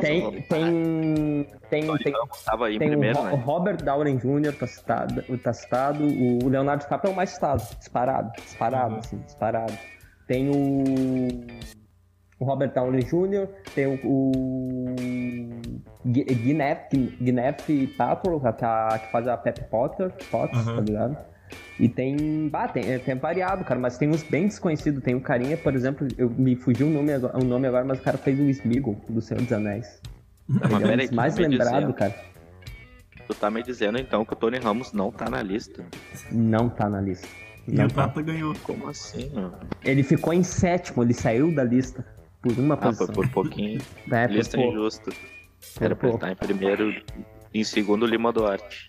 tem, tem, Tony tem, Ramos tava aí em tem o, primeiro, Ro- o né? Robert Downey Jr. tá citado, tá citado, o Leonardo DiCaprio é o mais citado, disparado, disparado, Uhum. assim, disparado. Tem o, o Robert Downey Jr., tem o, o Gwyneth Paltrow, que, a- que faz a Pep Potter, Potts, Uhum. tá ligado? E tem, bah, tem, tem variado, cara, mas tem uns bem desconhecidos. Tem um carinha, por exemplo, eu, me fugiu o nome, agora- o nome agora, mas o cara fez o Smeagol, do Senhor dos Anéis. Tá, mas Ele é um dos mais tá me lembrado, dizendo- cara. Tu tá me dizendo então que o Tony Ramos não tá na lista? Não tá na lista. E o tá. Tata ganhou. Como assim, mano? Ele ficou em sétimo, ele saiu da lista por uma Ah, foi posição. por pouquinho. É, por lista pouco. injusta. Por Era pra estar em primeiro, em segundo Lima Duarte.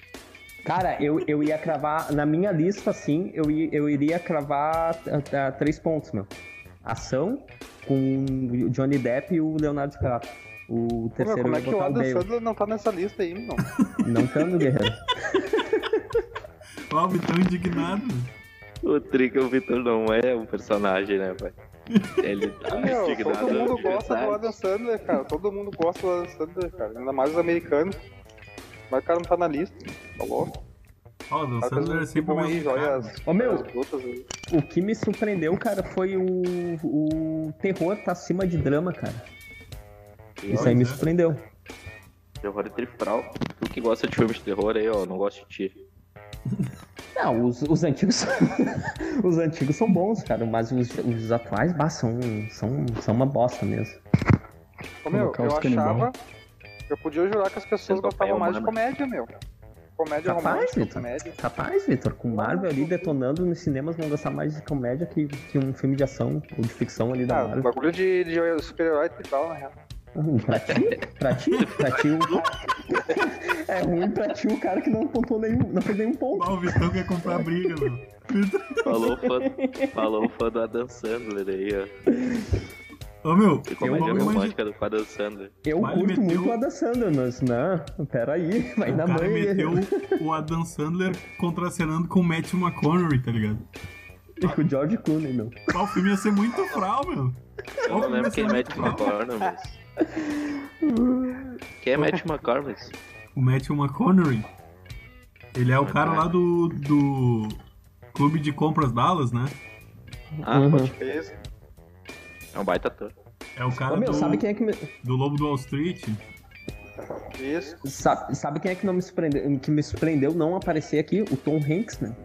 Cara, eu, eu ia cravar, na minha lista, assim, eu, eu iria cravar ah, três pontos, meu. Ação com o Johnny Depp e o Leonardo DiCaprio. O Pô, meu, terceiro como é que o Adam. Sandler não tá nessa lista aí, não? Não tá no Guerreiro. Ó, o Vitão indignado. O Trica, o Vitor não é um personagem, né, pai? Ele tá Meu, indignado. todo mundo gosta do. Adam Sandler, cara. Todo mundo gosta do Adam Sandler, cara. Ainda mais os americanos. Mas o cara não tá na lista. Tá louco? Ó, o Tá Sandler é sempre mais joias. Ô, meu. O que me surpreendeu, cara, foi o, o terror tá acima de drama, cara. Isso aí me é. surpreendeu. Terror e trifral. Tu que gosta de filmes de terror aí, ó, não gosto de ti. Não, os, os antigos os antigos são bons, cara, mas os, os atuais bah, são, são, são uma bosta mesmo. Ô, meu, eu achava. Eu podia jurar que as pessoas gostavam mais de humana. comédia, meu. Comédia Capaz, romântica, Vitor. comédia. Capaz, Vitor, com Marvel ali detonando nos cinemas vão gostar mais de comédia que, que um filme de ação ou de ficção ali da Ah, Marvel. bagulho de, de super-herói e tal, na real. Pra ti, pra ti, pra ti o... É ruim pra ti o cara que não pontuou nenhum, não fez nenhum ponto. Ó, o Vitão quer comprar briga. Vitão- Falou o fã, falou o fã do Adam Sandler aí, ó. Ô, meu, E eu imaginar. romântica do Adam Sandler. Eu Mas curto meteu- muito o Adam Sandler, mas não, peraí, vai O na cara mãe. meteu o Adam Sandler contracenando com o Matthew McConaughey, tá ligado? E com o George Clooney, meu. Ó, o filme ia ser muito fral, meu. Eu não lembro quem é muito Matt fral. Quem é Matt McCormick? O Matthew McConaughey. Ele é o cara lá do, do Clube de Compras Dallas, né? Ah, Uhum. pode- Esse. é um baita ator. É o cara Ô, meu, do, sabe quem é que me... do Lobo do Wall Street. Isso. Sabe, sabe quem é que não me surpreendeu, que me surpreendeu não aparecer aqui? O Tom Hanks, né?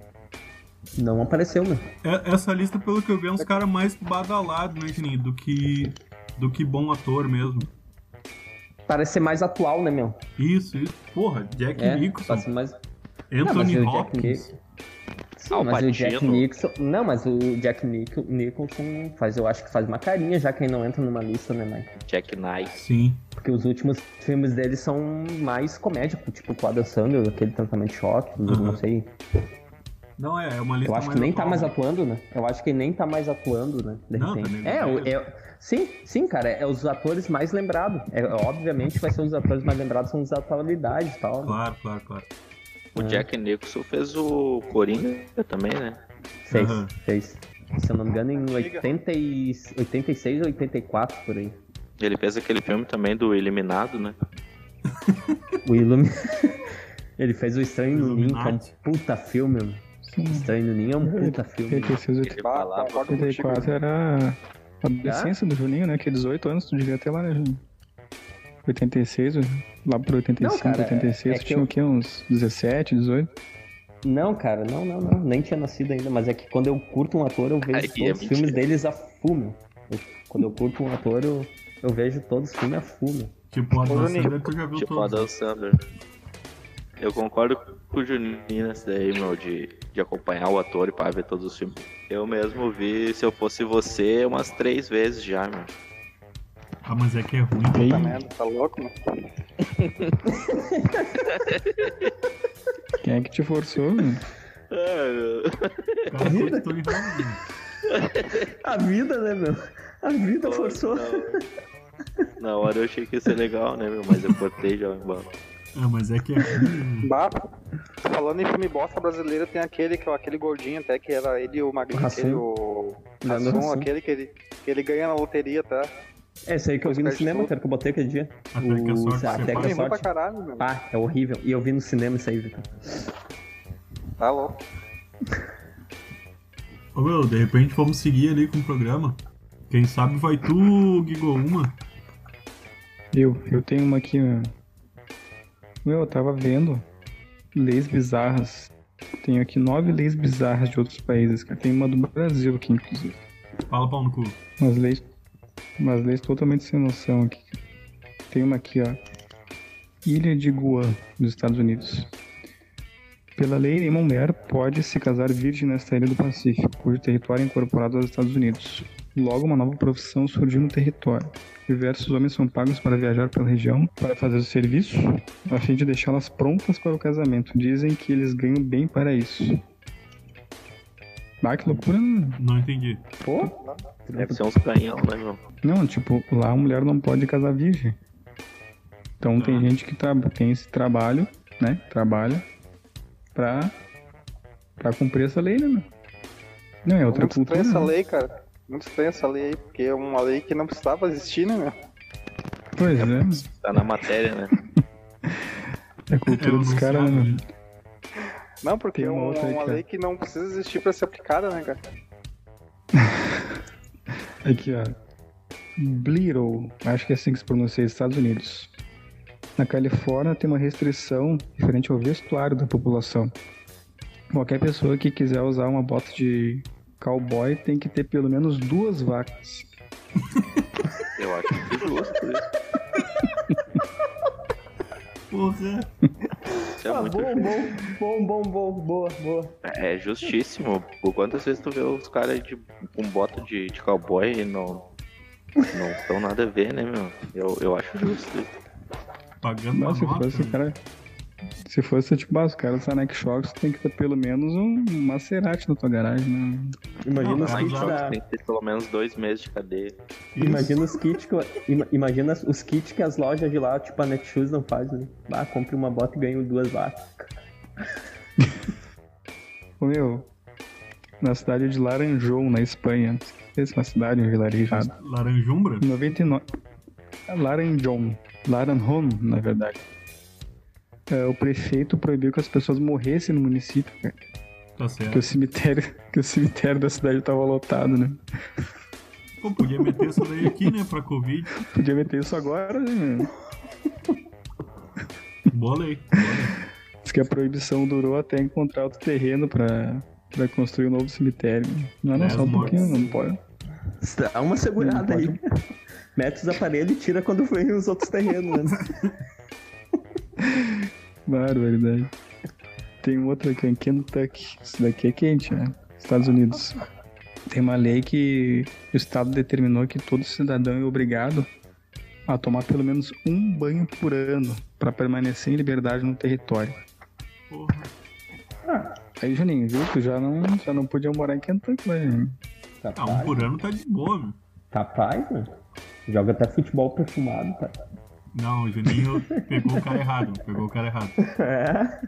Não apareceu, né? É- Essa lista, pelo que eu vi, é uns caras mais badalados, né, Juninho? Do que, do que bom ator mesmo. Parece ser mais atual, né, meu? Isso, isso. Porra, Jack É, Nicholson, mais... Não, mas Anthony o Jack Hopkins. Sim, Ah, o mas o Jack Pacino. Nicholson... Não, mas o Jack Nic- Nicholson faz, eu acho que faz uma carinha já quem não entra numa lista, né, Mike? Jack Knight. Sim. Porque os últimos filmes dele são mais comédia, tipo o Adam Sandler, aquele tratamento de choque, Uhum. não sei. Não, é, é uma lista Eu acho que nem tá atual, mais né? atuando, né? Eu acho que nem tá mais atuando, né? De Não, repente. tá é, o- é, sim, sim, cara, é, os atores mais lembrados. É, obviamente vai ser os atores mais lembrados, são os da atualidade e tal. né? Claro, claro, claro. O É. Jack Nicholson fez o Coringa também, né? Fez, Aham. fez. Se eu não me engano, em 80 e, 86 ou 84, por aí. Ele fez aquele filme também do Eliminado, né? O Illumi... Ele fez o Estranho no Ninho, que é um puta filme, mano. Sim. Estranho no Ninho é um puta filme. 86, Ele Bah, falava. concordo contigo. 84 era adolescência do Juninho, né? Que 18 anos tu devia ter lá, né, Juninho? 86, lá pro 85, Não, cara, 86, é tinha eu- o quê? Uns 17, 18? Não, cara, não, não, não. Nem tinha nascido ainda, mas é que quando eu curto um ator, eu vejo Aí é todos os mentira. filmes deles a fumo. Eu- quando eu curto um ator, eu, eu vejo todos os filmes a fumo. Tipo, o Adam Sandler, tu já viu Tipo todos. Adam Sandler. Eu concordo com o Juninho nessa daí, meu, de, de acompanhar o ator e para ver todos os filmes. Eu mesmo vi, se eu fosse você, umas três vezes já, meu. Ah, mas é que é ruim. Tá merda, tá louco, mano? quem é que te forçou, mano? Ah, cara Tony Ramos. A vida, né, meu? A vida Pô, forçou. não. Na hora eu achei que ia ser legal, né, meu? Mas eu cortei já embora. Ah, mas é que aqui. Bah, falando em filme bosta brasileiro, tem aquele, que, aquele gordinho até, que era ele e o Magrinho, aquele, o Hassum. aquele que ele, que ele ganha na loteria, tá? É, esse aí que eu vi no cinema, cara, que eu botei aquele dia. Até que sorte Até separe. que a pra sorte. caralho, meu. Ah, é horrível. E eu vi no cinema isso aí, Vitor. Tá louco. Ô meu, de repente vamos seguir ali com o programa. Quem sabe vai tu, Gigo, uma. Eu, eu tenho uma aqui, meu. Meu, eu tava vendo leis bizarras. Tenho aqui nove leis bizarras de outros países. Tem uma do Brasil aqui, inclusive. Fala pau no cu. Umas leis, umas leis totalmente sem noção aqui. Tem uma aqui, ó. Ilha de Guam, nos Estados Unidos. Pela lei, nenhuma mulher pode se casar virgem nesta ilha do Pacífico, cujo território é incorporado aos Estados Unidos. Logo, uma nova profissão surgiu no território. Diversos homens são pagos para viajar pela região para fazer o serviço, a fim de deixá-las prontas para o casamento. Dizem que eles ganham bem para isso. Ah, que loucura, né? Não entendi. Pô, Deve ser uns canhão, né, meu? Não, tipo, lá a mulher não pode casar virgem. Então tem gente que tem esse trabalho, né? Trabalha pra, pra cumprir essa lei, né, meu? Não, é outra Muito cultura. essa né? lei, cara. Muito estranha essa lei aí, porque é uma lei que não precisava existir, né, meu? Pois é, Tá na matéria, né? é a cultura dos caras, né? Não, porque Tem é uma uma, aí, lei que não precisa existir pra ser aplicada, né, cara? Aqui, ó. Blittle, acho que é assim que se pronuncia, Estados Unidos. Na Califórnia tem uma restrição referente ao vestuário da população. Qualquer pessoa que quiser usar uma bota de cowboy tem que ter pelo menos duas vacas. Eu acho que é justo isso. Porra. Isso é ah, muito bom, bom, bom, bom, bom, boa, boa. É justíssimo. Por quantas vezes tu vê os caras de, com bota de, de cowboy e não. Não estão nada a ver, né, meu? Eu, eu acho justo isso. Pagando se uma nota. fosse o cara. Se fosse tipo, ah, os caras da Nike Shocks tem que ter pelo menos um Maserati na tua garagem, né? Imagina Não, os kits da... Tem que ter pelo menos dois meses de cadeia. Imagina os kits que, ima- imagina os kits que as lojas de lá, tipo a Netshoes não fazem. Né? Ah, compre uma bota e ganhe duas vacas. Ô meu, na cidade de Laranjou, na Espanha. Essa é uma cidade, um vilarejado. Laranjumbra? 99. Laranjon. Laranjon, na verdade. É, o prefeito proibiu que as pessoas morressem no município, cara. Tá Que certo. o cemitério, que o cemitério da cidade tava lotado, né? Pô, podia meter isso daí aqui, né, pra Covid. Podia meter isso agora, né? Boa lei. Boa lei. Diz que a proibição durou até encontrar outro terreno pra, pra construir um novo cemitério. Não, não, Dez só um mortes. pouquinho, não pode. Dá uma segurada aí. Mete os aparelhos e tira quando vem os outros terrenos, né? Barbaridade. Tem um outro aqui em Kentucky. Isso daqui é quente, né? Estados Unidos. Tem uma lei que o Estado determinou que todo cidadão é obrigado a tomar pelo menos um banho por ano para permanecer em liberdade no território. Porra. Aí, Juninho, viu? Tu já não, já não podia morar em Kentucky, né? Ah, um por ano tá de boa, meu. capaz, né? Joga até futebol perfumado, cara. Não, o Juninho pegou o cara errado. Pegou o cara errado. É.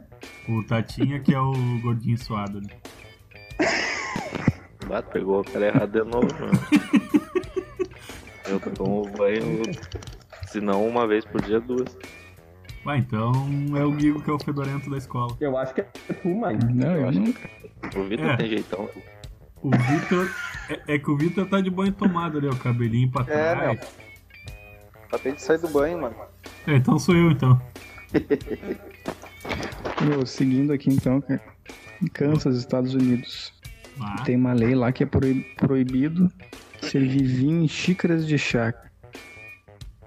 O Tatinha que é o gordinho suado. né? Bato, pegou o cara errado de novo, meu. Eu tomo banho, se não uma vez por dia, duas. Ah, então é o Guigo que é o fedorento da escola. Eu acho que é tu, mãe. Não, eu nunca. O Vitor É. tem jeitão. O Vitor. É, é que o Vitor tá de banho tomado ali, ó, o cabelinho pra É, trás. Acabei de sair do banho, mano. É, então sou eu, então. Meu, seguindo aqui então, cara. Em Kansas, Estados Unidos. Ah, Tem uma lei lá que é proib- proibido servir vinho em xícaras de chá.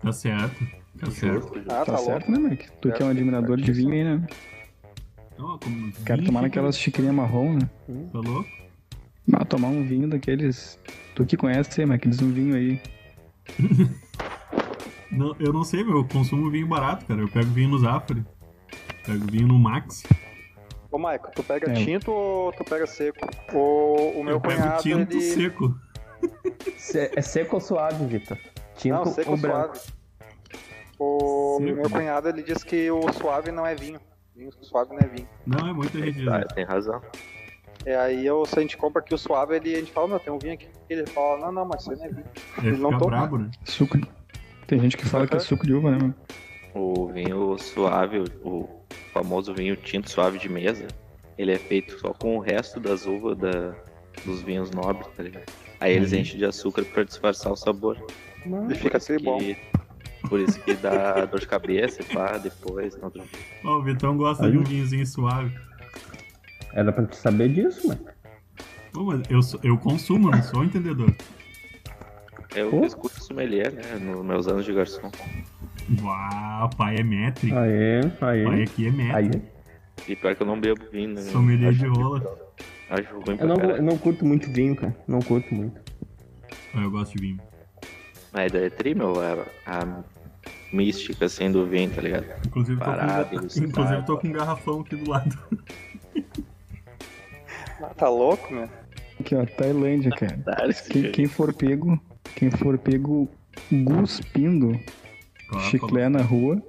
tá certo. Tá certo. Ah, Tá, tá, certo, né, Mike? Tu que é um admirador de vinho aí, né? Ó, como Quero tomar naquelas xicrinhas marrom, né? Tá louco? Ah, tomar um vinho daqueles. Tu que conhece, mas aqueles um vinho aí. Não, eu não sei, meu. Eu consumo vinho barato, cara. Eu pego vinho no Zafari. Pego vinho no Max. Ô, Maico, tu pega É. tinto ou tu pega seco? O, o meu eu pego cunhado, tinto ele... seco. Se- É seco ou suave, Vitor? Tinto Não, seco ou branco? suave. O Seco. meu cunhado ele diz que o suave não é vinho. Vinho suave não é vinho. Não, é muita gente. Ah, tem razão. E aí eu, se a gente compra aqui o suave, ele, a gente fala, meu, tem um vinho aqui. Ele fala, não, não, mas isso aí não é vinho. Ele não tô- brabo, né? Suco. Tem gente que fala que é suco de uva, né, mano? O vinho suave, o famoso vinho tinto suave de mesa, ele é feito só com o resto das uvas da, dos vinhos nobres, tá ligado? Aí eles Uhum. enchem de açúcar pra disfarçar o sabor. Ele fica assim bom. Que- por isso que dá dor de cabeça, pá, depois. Não, Ó, o Vitão gosta de um vinhozinho suave. Era pra te saber disso, mano. Pô, mas eu, eu consumo, não sou entendedor. Eu Pô. escuto sommelier, né, nos meus anos de garçom. Uau, pai é metri. Aê, Pai aê. aqui é metri. Aí. E pior que eu não bebo vinho, né? Sommelier de rola. Acho ruim Eu pra não, eu não curto muito vinho, cara. Não curto muito. Ah, Eu gosto de vinho. Mas é tri, meu, a, a mística, assim, do vinho, tá ligado? Inclusive, tô Parado, com, elucidado. inclusive tô com um garrafão aqui do lado. Ah, Tá louco, meu? Aqui, ó, Tailândia, cara. Tá, Quem, quem for pego, quem for pego cuspindo Ó, chiclé na rua,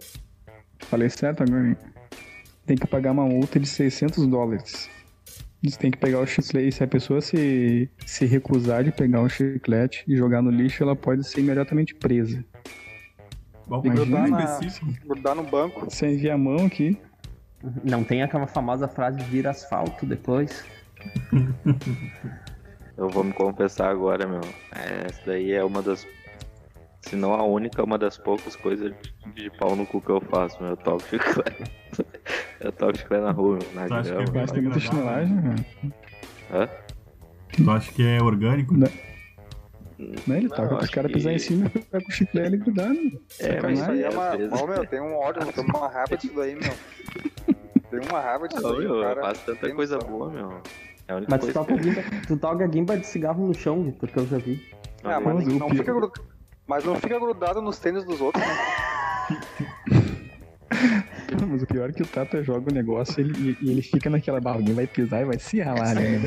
falei certo agora, hein? Tem que pagar uma multa de 600 dólares. Você tem que pegar o chiclete, e se a pessoa se, se recusar de pegar o chiclete e jogar no lixo, ela pode ser imediatamente presa. Muito grudar na-. Grudar no banco. Você envia a mão aqui, Não tem aquela famosa frase vira asfalto depois? Eu vou me confessar agora, meu. Essa daí é uma das. Se não a única, uma das poucas coisas de, de pau no cu que eu faço, meu. Eu toco chiclete. eu toco chiclete na rua, meu, na Tu acha que é tem muita chinelagem, cara. Hã? Tu acha que é orgânico? Não, Né? Ele toca acho caras que- pisar em cima e pega o chiclete e grudar, né? É, mas Isso aí é uma. Ó, meu, tem um ódio, eu tenho uma raiva disso daí, meu. Tem uma raiva disso daí, meu, eu cara. faço tanta coisa noção. boa, meu. É a única Mas tu coisa toca, que guimba, tu toca guimba de cigarro no chão, Vitor, que eu já vi. Ah, eu- mas não fica grudado. Mas não fica grudado nos tênis dos outros, né? Mas o pior é que o Tata joga o negócio ele, e ele fica naquela barra, alguém vai pisar e vai se ralar, né?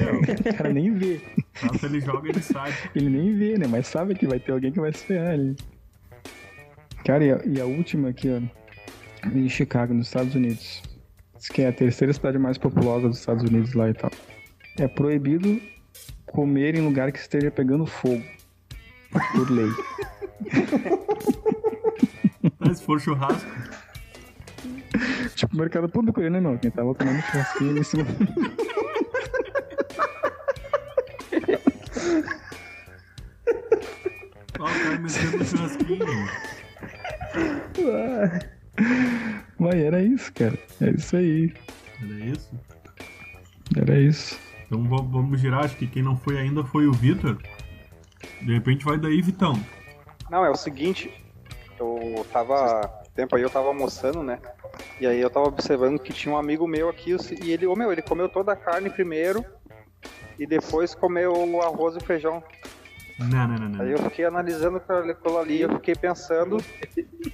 O cara nem vê. Nossa, ele joga ele sai. Ele nem vê, né? Mas sabe que vai ter alguém que vai se ferrar ali. Cara, e a, e a última aqui, ó. Em Chicago, nos Estados Unidos. Diz que é a terceira cidade mais populosa dos Estados Unidos lá e tal. É proibido comer em lugar que esteja pegando fogo. Por lei. Mas se for churrasco, Tipo, mercado público né, meu? Quem tava comendo churrasquinho em cima. ó, o cara metendo churrasquinho. Mas era isso, cara. É isso aí. Era isso? Era isso. Então va- vamos girar, acho que quem não foi ainda foi o Vitor. De repente vai daí, Vitão. Não, é o seguinte, eu tava. Tempo aí eu tava almoçando, né? E aí eu tava observando que tinha um amigo meu aqui, e ele, ô meu, ele comeu toda a carne primeiro e depois comeu o arroz e feijão. Não, não, não, não. Aí eu fiquei analisando aquilo ali, eu fiquei pensando,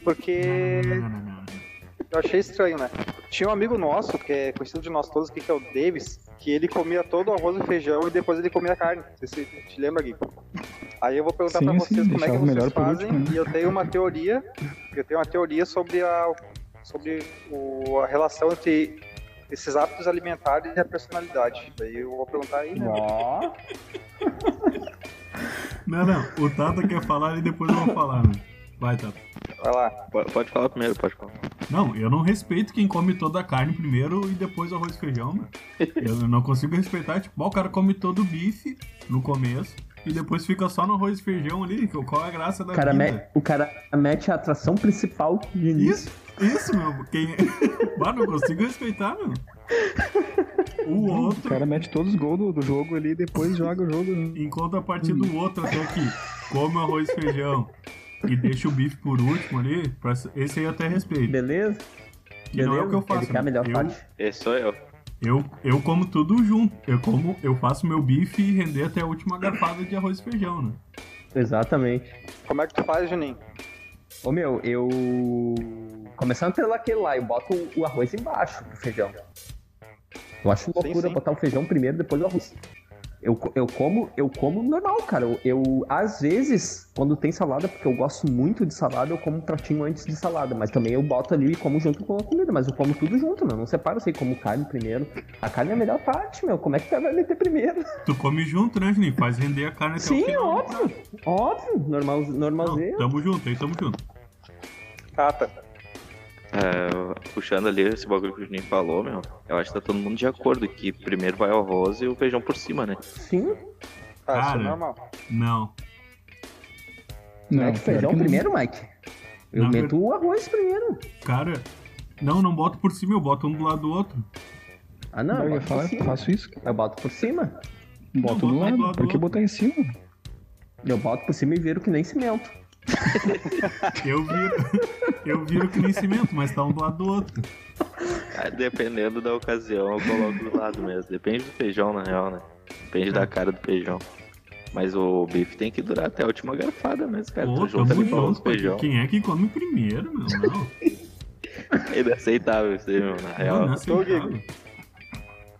porque Não, não, não, eu achei estranho, né? Tinha um amigo nosso, que é conhecido de nós todos aqui, que é o Davis, que ele comia todo o arroz e feijão e depois ele comia carne. Você se te lembra, Gui? Aí eu vou perguntar Sim, pra sim, vocês como é que vocês fazem, último, né? e eu tenho uma teoria, eu tenho uma teoria sobre a, sobre o, a relação entre esses hábitos alimentares e a personalidade. Daí eu vou perguntar aí, né? Ó, Não, não. O Tata quer falar e depois eu vou falar, né? Vai, Tata. Vai lá. Pode, pode falar primeiro, pode falar. Não, eu não respeito quem come toda a carne primeiro e depois o arroz e feijão, mano. Eu não consigo respeitar, tipo, o cara come todo o bife no começo e depois fica só no arroz e feijão ali. Qual é a graça da o cara, me- o cara mete a atração principal de início. Isso, isso, meu. Quem... Mano, não consigo respeitar, meu. O O outro, cara mete todos os gols do, do jogo ali e depois joga o jogo. né? enquanto a partir do outro até aqui, come o arroz e feijão e deixa o bife por último ali, pra- esse aí eu até respeito. Beleza? Que não é o que eu faço. A melhor eu, parte. Esse sou eu. Eu, eu como tudo junto. Eu como, eu faço meu bife e render até a última garfada de arroz e feijão, né? Exatamente. Como é que tu faz, Juninho? Ô meu, eu. Começando pelo aquele lá, eu boto o arroz embaixo do feijão. Eu acho loucura sim. botar o feijão primeiro, depois o arroz. Eu, eu como, eu como normal, cara. Eu, eu, às vezes, quando tem salada, porque eu gosto muito de salada, eu como um pratinho antes de salada. Mas também eu boto ali e como junto com a comida. Mas eu como tudo junto, meu. Não separo assim, como carne primeiro. A carne é a melhor parte, meu. Como é que tu vai meter primeiro? Tu come junto, né, Juninho? Faz render a carne até o Sim, final. óbvio. Óbvio. Normal, Não, normalzinho. tamo junto, aí tamo junto. Cata. É, puxando ali esse bagulho que o Juninho falou, meu, eu acho que tá todo mundo de acordo que primeiro vai o arroz e o feijão por cima, né? Sim. Ah, isso Cara. é normal. Não. Não, Mete feijão não. primeiro, Mike. Eu Não, meto o arroz primeiro. Cara, não, não boto por cima, eu boto um do lado do outro. Ah, não. Não, eu eu boto falar, por cima. faço isso. Eu boto por cima. Boto Não, do lado. lado Por do que outro. botar em cima? Eu boto por cima e viro que nem cimento. Eu viro, eu viro que nem cimento, mas tá um do lado do outro. Ah, dependendo da ocasião, eu coloco do lado mesmo. Depende do feijão, na real, né? Depende da cara do feijão. Mas o bife tem que durar até a última garfada mesmo, cara. Pô, tu junta ali com os junto. feijão. Quem é que come primeiro, meu? Não. É inaceitável isso aí, meu, na real. não é aceitável.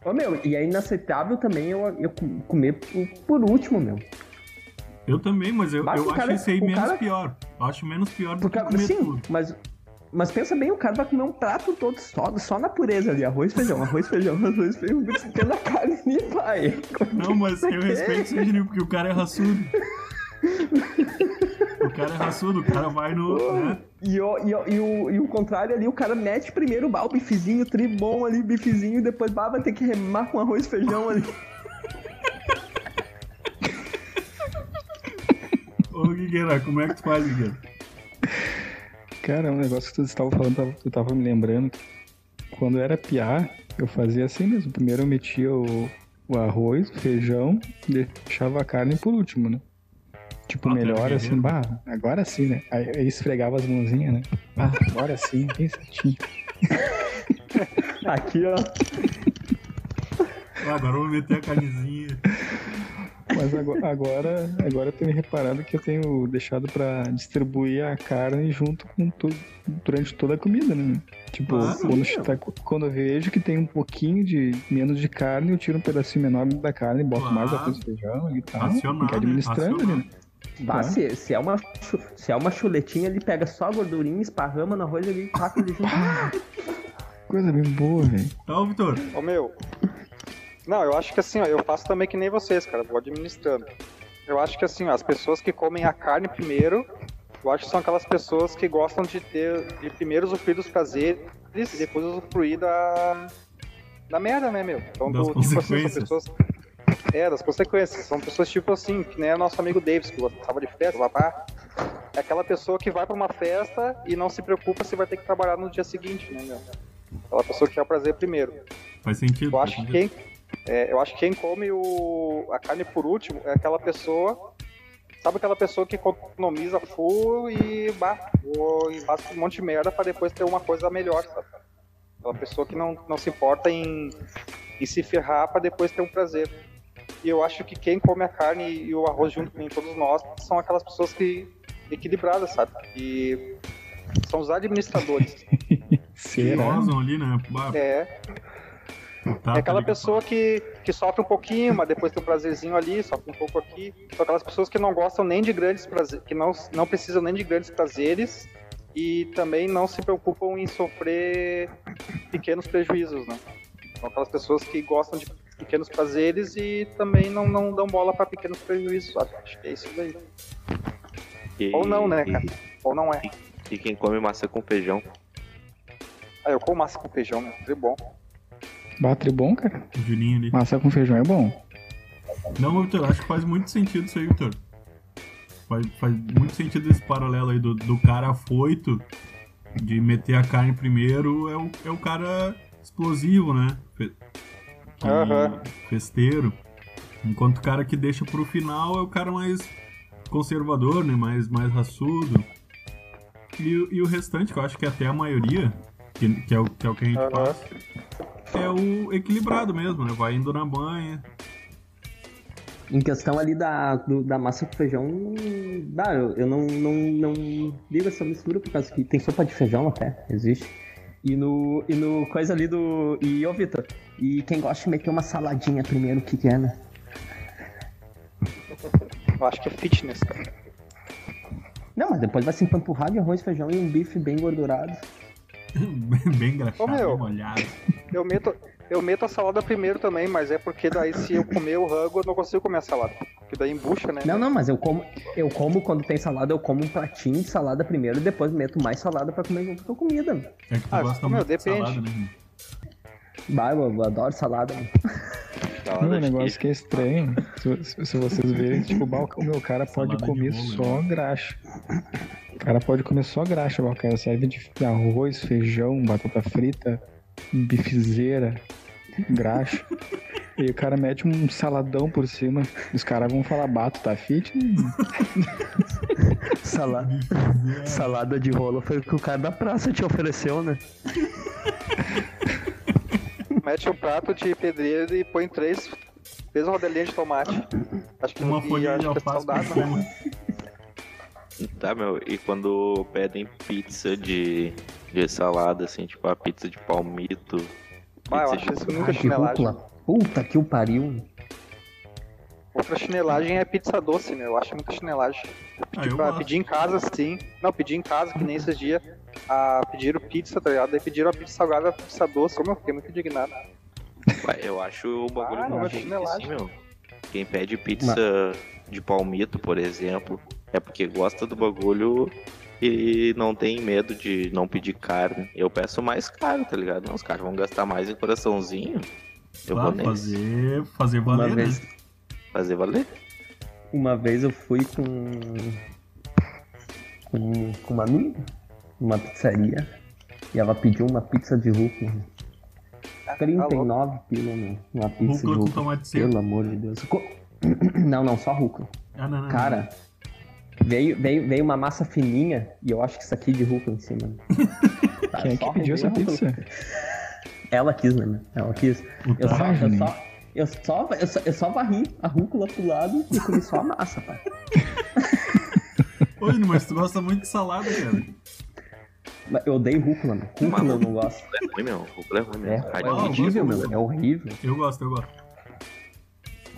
Ô, meu, e é inaceitável também eu, eu com- comer por, por último, meu. Eu também, mas eu, Mas eu o acho cara- isso aí menos cara- pior. Eu acho menos pior do Porque, que comer sim, tudo. mas, mas pensa bem, o cara vai comer um prato todo só, só na pureza ali. Arroz, feijão, arroz, feijão, arroz, feijão. Tendo a carne ali, pai. Não, mas eu respeito o Juninho, porque o cara é raçudo. O cara é raçudo, o cara vai no. Né? E, o, e, o, e, o, e o contrário ali, o cara mete primeiro bah, o bifezinho, tribom ali, bifezinho, e depois bah, vai ter que remar com arroz e feijão ali. Ô, Guigueira, como é que tu faz, Guigueira? Cara, um negócio que tu estava falando, eu tava me lembrando. que Quando eu era piá, eu fazia assim mesmo. Primeiro eu metia o, o arroz, o feijão, deixava a carne por último, né? Tipo, Ah, tu melhor assim, bah, agora sim, né? Aí, aí esfregava as mãozinhas, né? Ah, agora sim, bem certinho. Aqui, ó. Ah, agora eu vou meter a carnezinha. Mas agora, agora, agora eu tenho reparado que eu tenho deixado pra distribuir a carne junto com tudo durante toda a comida, né? Tipo, Claro. quando, tá- quando eu vejo que tem um pouquinho de menos de carne, eu tiro um pedacinho menor da carne, boto Claro. mais arroz e feijão e tal. Fica administrando né? ali, né? Bah, se, se, é uma, se é uma chuletinha, ele pega só a gordurinha, esparrama no arroz ali e taca ele junto. Coisa bem boa, velho. Ô, Vitor. Ô meu. Não, eu acho que assim, ó, eu faço também que nem vocês, cara, vou administrando. Eu acho que assim, ó, as pessoas que comem a carne primeiro, eu acho que são aquelas pessoas que gostam de ter, de primeiro usufruir dos prazeres e depois usufruir da, da merda, né, meu? Então, Das tipo assim, são consequências. pessoas. É, das consequências. São pessoas tipo assim, que nem o nosso amigo Davis, que gostava de festa, papá. É aquela pessoa que vai pra uma festa e não se preocupa se vai ter que trabalhar no dia seguinte, né, meu? Aquela pessoa que quer o prazer primeiro. Faz sentido. Eu acho que quem, é, eu acho que quem come o, a carne por último é aquela pessoa. Sabe aquela pessoa que economiza full e, e faz um monte de merda pra depois ter uma coisa melhor, sabe? Aquela pessoa que não, não se importa em, em se ferrar pra depois ter um prazer. E eu acho que quem come a carne e o arroz junto com todos nós são aquelas pessoas que equilibradas, sabe? E são os administradores. Será? Gozam ali, né? É, tá, É aquela tá pessoa que, que sofre um pouquinho, mas depois tem um prazerzinho ali, sofre um pouco aqui. São aquelas pessoas que não gostam nem de grandes prazeres, que não, não precisam nem de grandes prazeres e também não se preocupam em sofrer pequenos prejuízos, né? São aquelas pessoas que gostam de pequenos prazeres e também não, não dão bola para pequenos prejuízos, sabe? Acho que é isso daí. E- Ou não, né, cara? Ou não é. E, quem come massa com feijão. Ah, eu como massa com feijão, né? É bom. Batre bom, cara. O Juninho ali. Massa com feijão é bom. Não, Vitor, acho que faz muito sentido isso aí, Vitor. Faz, faz muito sentido esse paralelo aí do, do cara afoito de meter a carne primeiro é o, é o cara explosivo, né? Fe- que- Aham. Festeiro. Enquanto o cara que deixa pro final é o cara mais conservador, né? Mais, mais raçudo. E, o- e o restante, que eu acho que é até a maioria, que, que, é, o, que é o que a gente Aham. faz, é o equilibrado mesmo, né? Vai indo na banha. Em questão ali da, do- da massa com feijão, dá, eu, eu não, não, não ligo essa mistura por causa que tem sopa de feijão até, existe. E no, e no coisa ali do. E ô Vitor, e quem gosta de meter uma saladinha primeiro, o que, que é, né? Eu acho que é fitness, cara. Não, mas depois vai se empanturrar de arroz, feijão e um bife bem gordurado. bem, engraxado, Ô, meu. molhado. Eu meto, eu meto a salada primeiro também, mas é porque daí se eu comer o rango, eu não consigo comer a salada. Porque daí embucha, né? Não, não, mas eu como, eu como quando tem salada, eu como um pratinho de salada primeiro e depois meto mais salada pra comer junto com a comida. É que tu Ah, gosta meu, muito de depende. salada, né? Bah, eu, eu adoro salada. De negócio queijo. que é estranho, se, se- vocês verem, tipo, o meu cara pode Salada de comer só graxa. O cara pode comer só graxa, o cara serve de arroz, feijão, batata frita, bifezeira, graxa. E o cara mete um saladão por cima. Os caras vão falar, bato, tá fit? Salada, salada de rolo foi o que o cara da praça te ofereceu, né? Mete um prato de pedreiro e põe três, três rodelinhas de tomate. Acho que Uma folhinha de acho que é alface saudável, né? Tá, meu, e quando pedem pizza de, de salada, assim, tipo a pizza de palmito. Ah, eu acho de- isso nunca Ah, de chinelagem. rúcula. Puta que o pariu. Outra chinelagem é pizza doce, né? Eu acho muita chinelagem. Eu Tipo, ah, pedir em casa, sim. Não, pedir em casa, que nem esses dias. Ah, pediram pizza, tá ligado? Daí pediram a pizza salgada, a pizza doce. Como eu fiquei muito indignado. Ué, Eu acho o bagulho Ah, não, nojento, chinelagem. assim, meu. Quem pede pizza de palmito, por exemplo, é porque gosta do bagulho e não tem medo de não pedir carne. Eu peço mais caro, tá ligado? Não, os caras vão gastar mais em coraçãozinho. Eu Claro, vou nesse. fazer, fazer Uma valer, vez, né? Fazer valer. uma vez eu fui com. com, com uma amiga numa pizzaria e ela pediu uma pizza de rúcula. Ah, tá louco. 39 pila, meu. Uma pizza Rúcula de com rúcula. tomate seco. Pelo amor de Deus. Co- Não, não, só rúcula. Ah, não, não. Cara, veio, veio, veio uma massa fininha e eu acho que isso aqui de rúcula em cima. Tá, Quem é que pediu essa rúcula. pizza? Ela quis, né? Ela quis. Eu só, eu só, eu só, eu só, eu só varri a rúcula pro lado e comi só a massa, pai. Ô, Júnior, mas tu gosta muito de salada, cara. Eu odeio rúcula, meu. Rúcula eu não gosto. É ruim, meu. Rúcula é ruim, É, meu. é eu horrível, meu. É horrível. Eu gosto, eu gosto.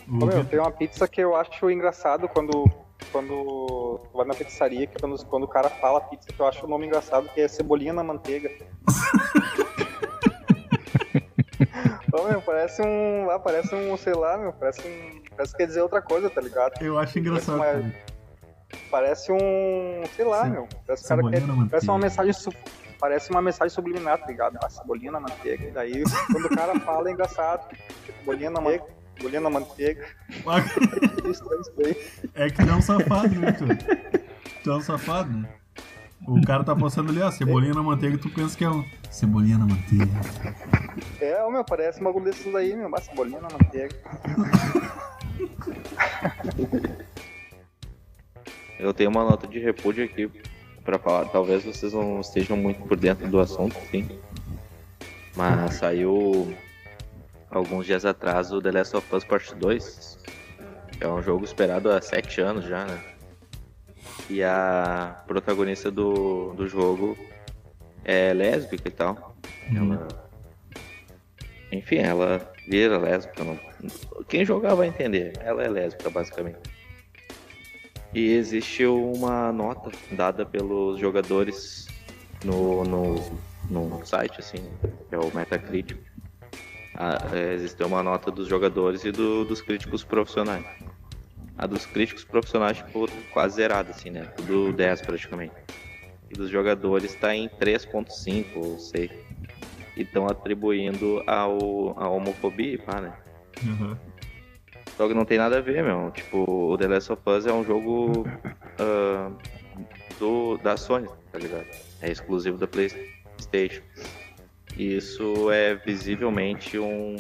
Ô, meu, tem uma pizza que eu acho engraçado quando. Quando vai na pizzaria, que quando, quando o cara fala pizza, que eu acho o nome engraçado, que é cebolinha na manteiga. Ô, meu, parece um. Ah, parece um, sei lá, meu, parece um. Parece que quer dizer outra coisa, tá ligado? Eu acho engraçado. Mas- cara. Parece um. sei lá, Ce- meu. Parece, que cara quer- na parece uma mensagem. Parece uma mensagem subliminar, tá ligado? Ah, cebolinha na manteiga. E daí, quando o cara fala, é engraçado. Cebolinha na manteiga. Cebolinha na manteiga. Isso, isso aí. É que tu é um safado, né, tu? Tu é um safado, né? O cara tá postando ali, ó, cebolinha na manteiga, tu pensa que é um cebolinha na manteiga. É, meu, parece um bagulho desses aí, meu. Mas cebolinha na manteiga. Eu tenho uma nota de repúdio aqui pra falar. Talvez vocês não estejam muito por dentro do assunto, sim. Mas saiu alguns dias atrás o The Last of Us Part 2. É um jogo esperado há sete anos já, né? E a protagonista do, do jogo é lésbica e tal. Ela. Enfim, ela vira lésbica. Não... Quem jogar vai entender. Ela é lésbica, basicamente. E existe uma nota dada pelos jogadores no, no, no site, assim, que é o Metacritic. Ah, é, existe uma nota dos jogadores e do- dos críticos profissionais. A dos críticos profissionais, tipo, quase zerada, assim, né? Tudo 10 praticamente. E dos jogadores tá em 3.5 ou 6. E estão atribuindo ao, a homofobia, pá, né? Uhum. Só que não tem nada a ver, meu. Tipo, o The Last of Us é um jogo ah, do, da Sony, tá ligado? É exclusivo da PlayStation. E isso é visivelmente um,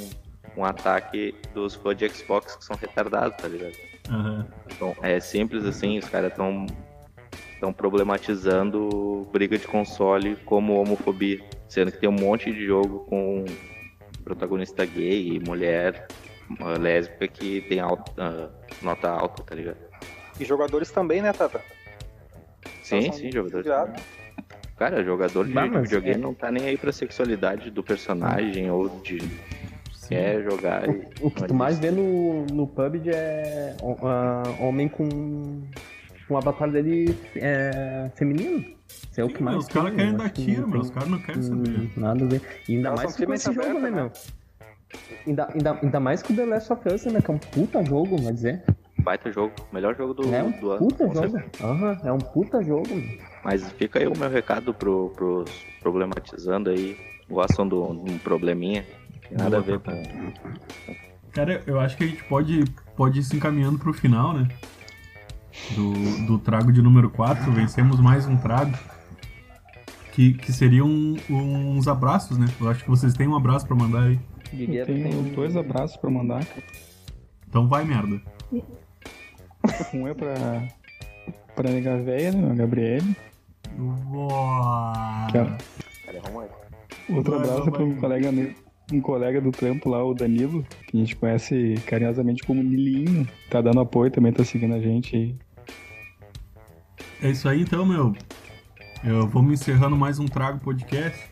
um ataque dos fãs de Xbox que são retardados, tá ligado? Uhum. Então, é simples assim, os caras estão estão problematizando briga de console como homofobia, sendo que tem um monte de jogo com protagonista gay e mulher lésbica que tem alta, ah, nota alta, tá ligado? E jogadores também, né, Tata? Sim, são sim, jogador. viados. Cara, jogador de, mas videogame é- não tá nem aí pra sexualidade do personagem ou de. quer jogar e. O que tu mais vê no, no PUBG é uh, homem com, com o avatar dele é, feminino. Isso é o que mais os caras querem dar tiro, meu. Os caras não querem saber. Nada a ver. E ainda Elas mais com esse jogo, aberta, né, né? meu? Ainda, ainda, ainda mais com o The Last of Us, né? Que é um puta jogo, vai dizer. Baita jogo. Melhor jogo do, é um do ano. puta jogo. Aham, é um puta jogo. Mas fica aí o meu recado pro, pros problematizando aí. Gostam de um probleminha. Tem nada a ver com. Cara, eu acho que a gente pode, pode ir se encaminhando pro final, né? Do, do trago de número 4. Vencemos mais um trago. Que, que seriam uns abraços, né? Eu acho que vocês têm um abraço pra mandar aí. Diria Eu tenho tem- dois abraços pra mandar. Então vai, merda. Um é pra, pra nega véia, né, a Gabriele. Uau. É- Cara, é. Outro Vai, abraço vai, para um vai. colega meu, um colega do trampo lá, o Danilo, que a gente conhece carinhosamente como Nilinho. Tá dando apoio também, tá seguindo a gente aí. É isso aí então, meu. Eu vou me encerrando mais um Trago Podcast.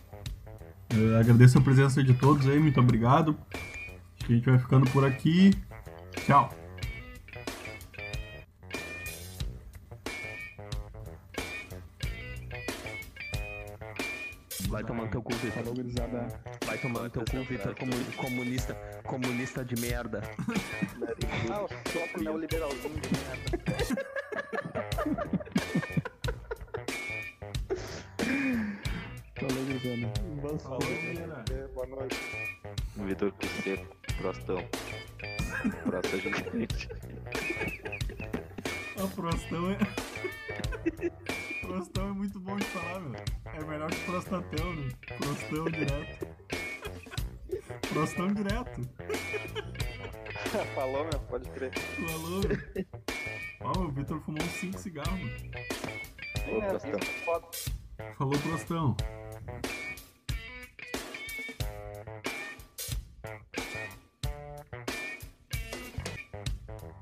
Eu agradeço a presença de todos aí, muito obrigado. Acho que a gente vai ficando por aqui. Tchau. Vai tomar no teu cu, Vitor. Falou, gurizada. Vai tomar no teu cu, Vitor. comu- Comunista, comunista de merda. Ah, o soco neoliberalzinho de merda. Falou, gurizada. Falou, galera. É, boa noite. Vitor Cruzeiro, Prostão. Prosta gigante. O Prostão é. Prostão é muito bom de falar, meu. É melhor que Prostatão, né? Prostão direto. Prostão direto. Falou, meu, pode crer. Falou, meu. Ó, o Vitor fumou uns 5 cigarros, né? Prostão. Falou, Prostão. Mm-hmm.